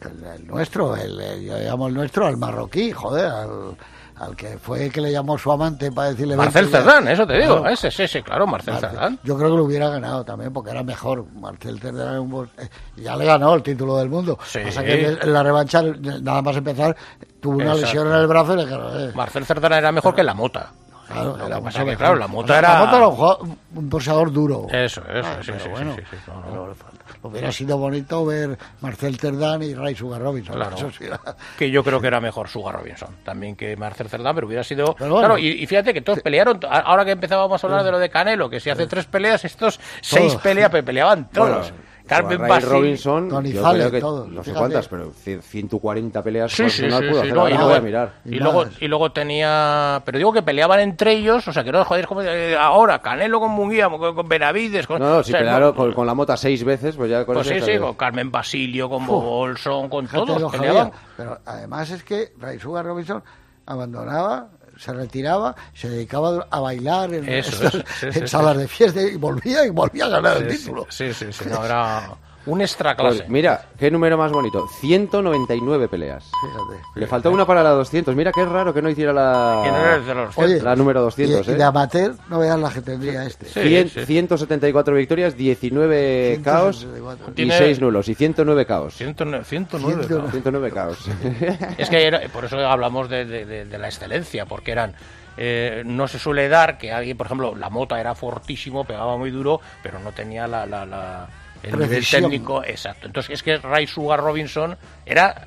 El, el nuestro, el, el- yo llamo el nuestro al marroquí, joder, al, al que fue que le llamó su amante para decirle... Marcel. Cerdán, eso te digo. Claro. Ese, ese, ese, claro, Marcel Marcel- Cerdán. Yo creo que lo hubiera ganado también porque era mejor. Marcel Cerdán era un buen- eh, ya le ganó el título del mundo. Sí. Pasa que en la revancha, nada más empezar, tuvo una Exacto. lesión en el brazo y le ganó. eh. Marcel Cerdán era mejor que la mota. Claro, Lo que pasa que, claro, la mota O sea, era... La mota era un, un boxeador duro. Eso, eso, Ah, sí, pero sí, bueno, sí, sí, no, no. pero Hubiera sido bonito ver Marcel Cerdán y Ray Sugar Robinson. Claro. Eso sí era- que yo creo que era mejor Sugar Robinson también que Marcel Cerdán, pero hubiera sido... Pero bueno. claro, y, y fíjate que todos pelearon, ahora que empezábamos a hablar de lo de Canelo, que si hace tres peleas, estos seis peleas, pe- peleaban todos. Bueno, Carmen Ray Bassi, Robinson, Tony yo Zale, creo que todos, no sé fíjate. cuántas, pero cien- 140 peleas Sí, sí, sí, pudo sí, hacer. no, y, luego, a mirar. y, luego, y luego tenía... Pero digo que peleaban entre ellos, o sea, que no joder, como eh, ahora, Canelo con Munguía, con, con Benavides... Con, No, no, o si sea, pelearon no- con, con la mota seis veces, pues ya con Pues sí, sí, con Carmen Basilio, con Uf. Bolson, con Fíjate todos peleaban. Pero además es que Ray Sugar Robinson abandonaba, se retiraba, se dedicaba a bailar en, Eso, sí, en sí. salas de fiesta y volvía y volvía a ganar el título. Sí, sí, sí, no, era un extra clase. Pues mira, qué número más bonito. 199 peleas. Fíjate. Le faltó una para la 200. Mira qué raro que no hiciera la, Que no era de los Oye, la número 200. y, y ¿eh? de amateur no veas la que tendría este. Cien- 174 victorias, 19 caos 174. y Tiene- 6 nulos. Y 109 caos. 109, 109, 109. claro. 109 caos. Es que era- por eso hablamos de, de- de- de la excelencia, porque eran. eh, no se suele dar que alguien, por ejemplo, la mota era fortísimo, pegaba muy duro, pero no tenía la, la- la- el nivel Precisión. técnico exacto. Entonces, es que Ray Sugar Robinson era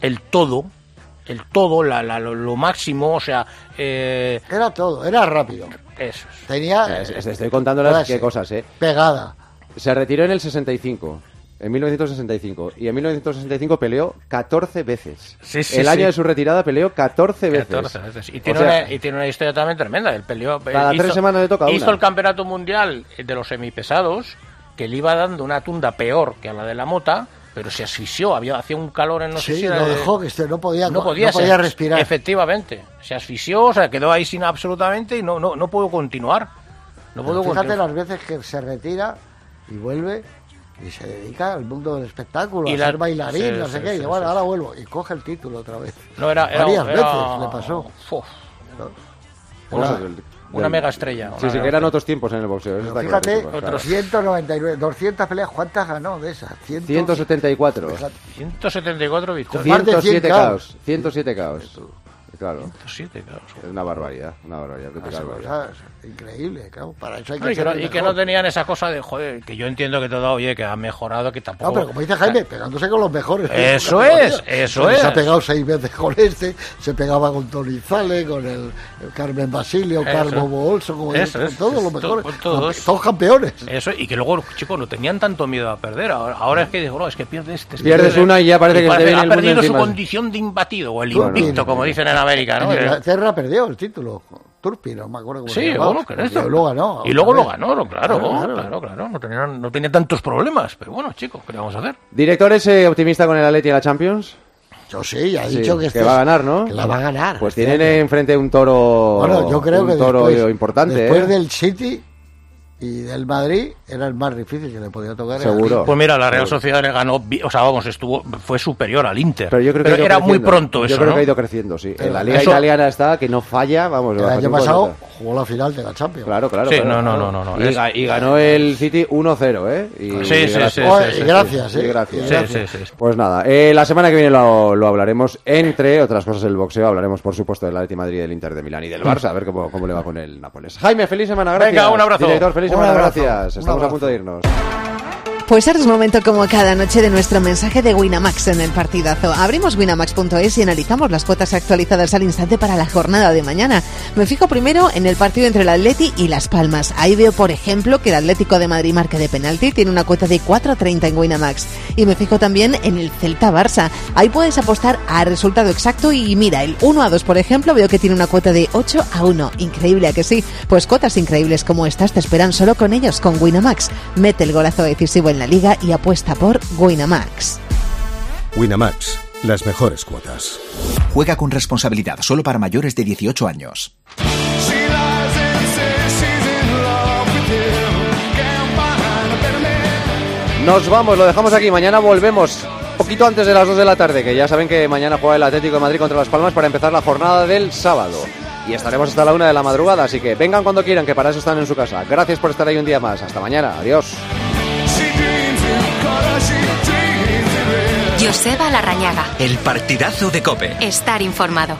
el todo, el todo, la, la- lo, lo máximo, o sea. eh, Era todo, era rápido. eso es. Tenía Es- es- Estoy contando las qué cosas, ¿eh? pegada. Se retiró en el 65. En 1965. Y en 1965 peleó 14 veces. Sí, sí, el sí. año de su retirada peleó 14 veces. 14 veces. Y O tiene, sea, una, y tiene una historia también tremenda. El peleó, Cada hizo- tres semanas le toca Hizo una. el campeonato mundial de los semipesados, que le iba dando una tunda peor que a la de la mota, pero se asfixió. Había, hacía un calor en no sé si era lo de- dejó, que este no podía, no podía, podía ser. respirar. Efectivamente. Se asfixió, o sea, quedó ahí sin absolutamente y no, no, no pudo continuar. No puedo Fíjate contar. las veces que se retira y vuelve y se dedica al mundo del espectáculo, Y a la- ser bailarín, sí, no sí, sé qué. sí, y bueno, sí, ahora vuelvo y coge el título otra vez. No, era, era, Varias era- veces le pasó. Uf, Una- una, una mega estrella. Sí, sí, que eran otros tiempos en el boxeo. eso está Fíjate, clarísimo, claro. 199, 200 peleas, ¿cuántas ganó de esas? 100, 174. 174 victorias. Más de 100 107 caos. caos. 107 caos. Claro. 107 caos. Es una barbaridad, una barbaridad. Claro. cosas increíble, claro. Para eso hay que No, y, que no, y que no tenían esa cosa de, joder, que yo entiendo que todo, oye, que ha mejorado, que tampoco... No, pero como dice Jaime, pegándose con los mejores. Eso es, eso Se es. ha pegado seis veces con este, se pegaba con Tony Zale, con el, el Carmen Basilio. Carmo Bolso, Eso con es, todos es, los mejores. con todos. Todos campeones. Eso, y que luego los chicos no tenían tanto miedo a perder. Ahora, ahora es que digo, no, es que pierde este. este Pierdes pierde- una y ya parece que se te viene ha el perdido su encima. condición de imbatido, o el invicto, como dicen en América, ¿no? Inglaterra perdió el título. Turpi, no me acuerdo cómo se Sí, llamaba. bueno, Y esto. luego ganó. Y luego lo ganó, claro, Claro, claro, claro. claro. No, tenían, no tenía tantos problemas. Pero bueno, chicos, ¿qué le vamos a hacer? ¿Director es eh, optimista con el Atleti en la Champions? Yo sí, ya he Sí, dicho que, este va a es- ganar, ¿no? Que la va a ganar. Pues tienen enfrente un toro. Bueno, yo creo un que toro después, importante, después ¿eh? del City y del Madrid era el más difícil que le podía tocar. Seguro. el- Pues mira, la Real. Sociedad le ganó, o sea, vamos, estuvo, fue superior al Inter. Pero yo creo que ido era muy pronto Yo eso, creo ¿no? que ha ido creciendo, sí. Pero en la liga eso- italiana está que no falla, vamos. El año pasado jugó la final de la Champions. Claro, claro. Sí, claro, no, no, claro. no, no, no, Y, ganó el City 1-0, ¿eh? Y, Sí, sí, gracias- sí, Oye, sí, y sí. gracias, Sí, ¿eh? gracias. Y Sí, gracias. sí, sí. Pues nada, eh, la semana que viene lo, lo hablaremos, entre otras cosas del boxeo, hablaremos por supuesto del Atleti Madrid, del Inter de Milán y del Barça, a ver cómo, cómo le va con el Nápoles. Jaime, feliz semana, gracias. Venga, un abrazo. Director, feliz Abrazo, gracias. Estamos a punto de irnos. Pues ahora es momento como cada noche de nuestro mensaje de Winamax en el partidazo. Abrimos winamax.es y analizamos las cuotas actualizadas al instante para la jornada de mañana. Me fijo primero en el partido entre el Atleti y Las Palmas. Ahí veo, por ejemplo, que el Atlético de Madrid marca de penalti tiene una cuota de 4.30 en Winamax. Y me fijo también en el Celta-Barça. Ahí puedes apostar a resultado exacto y mira, el 1 a 2, por ejemplo, veo que tiene una cuota de 8 a 1. Increíble, ¿a que sí? Pues cuotas increíbles como estas te esperan solo con ellos, con Winamax. Mete el golazo decisivo en la liga y apuesta por Winamax. Winamax, las mejores cuotas. Juega con responsabilidad solo para mayores de 18 años. Nos vamos, lo dejamos aquí. Mañana volvemos poquito antes de las 2 de la tarde, que ya saben que mañana juega el Atlético de Madrid contra Las Palmas para empezar la jornada del sábado. Y estaremos hasta la 1 de la madrugada, así que vengan cuando quieran, que para eso están en su casa. Gracias por estar ahí un día más. Hasta mañana. Adiós. Joseba Larrañaga. El partidazo de Cope. Estar informado.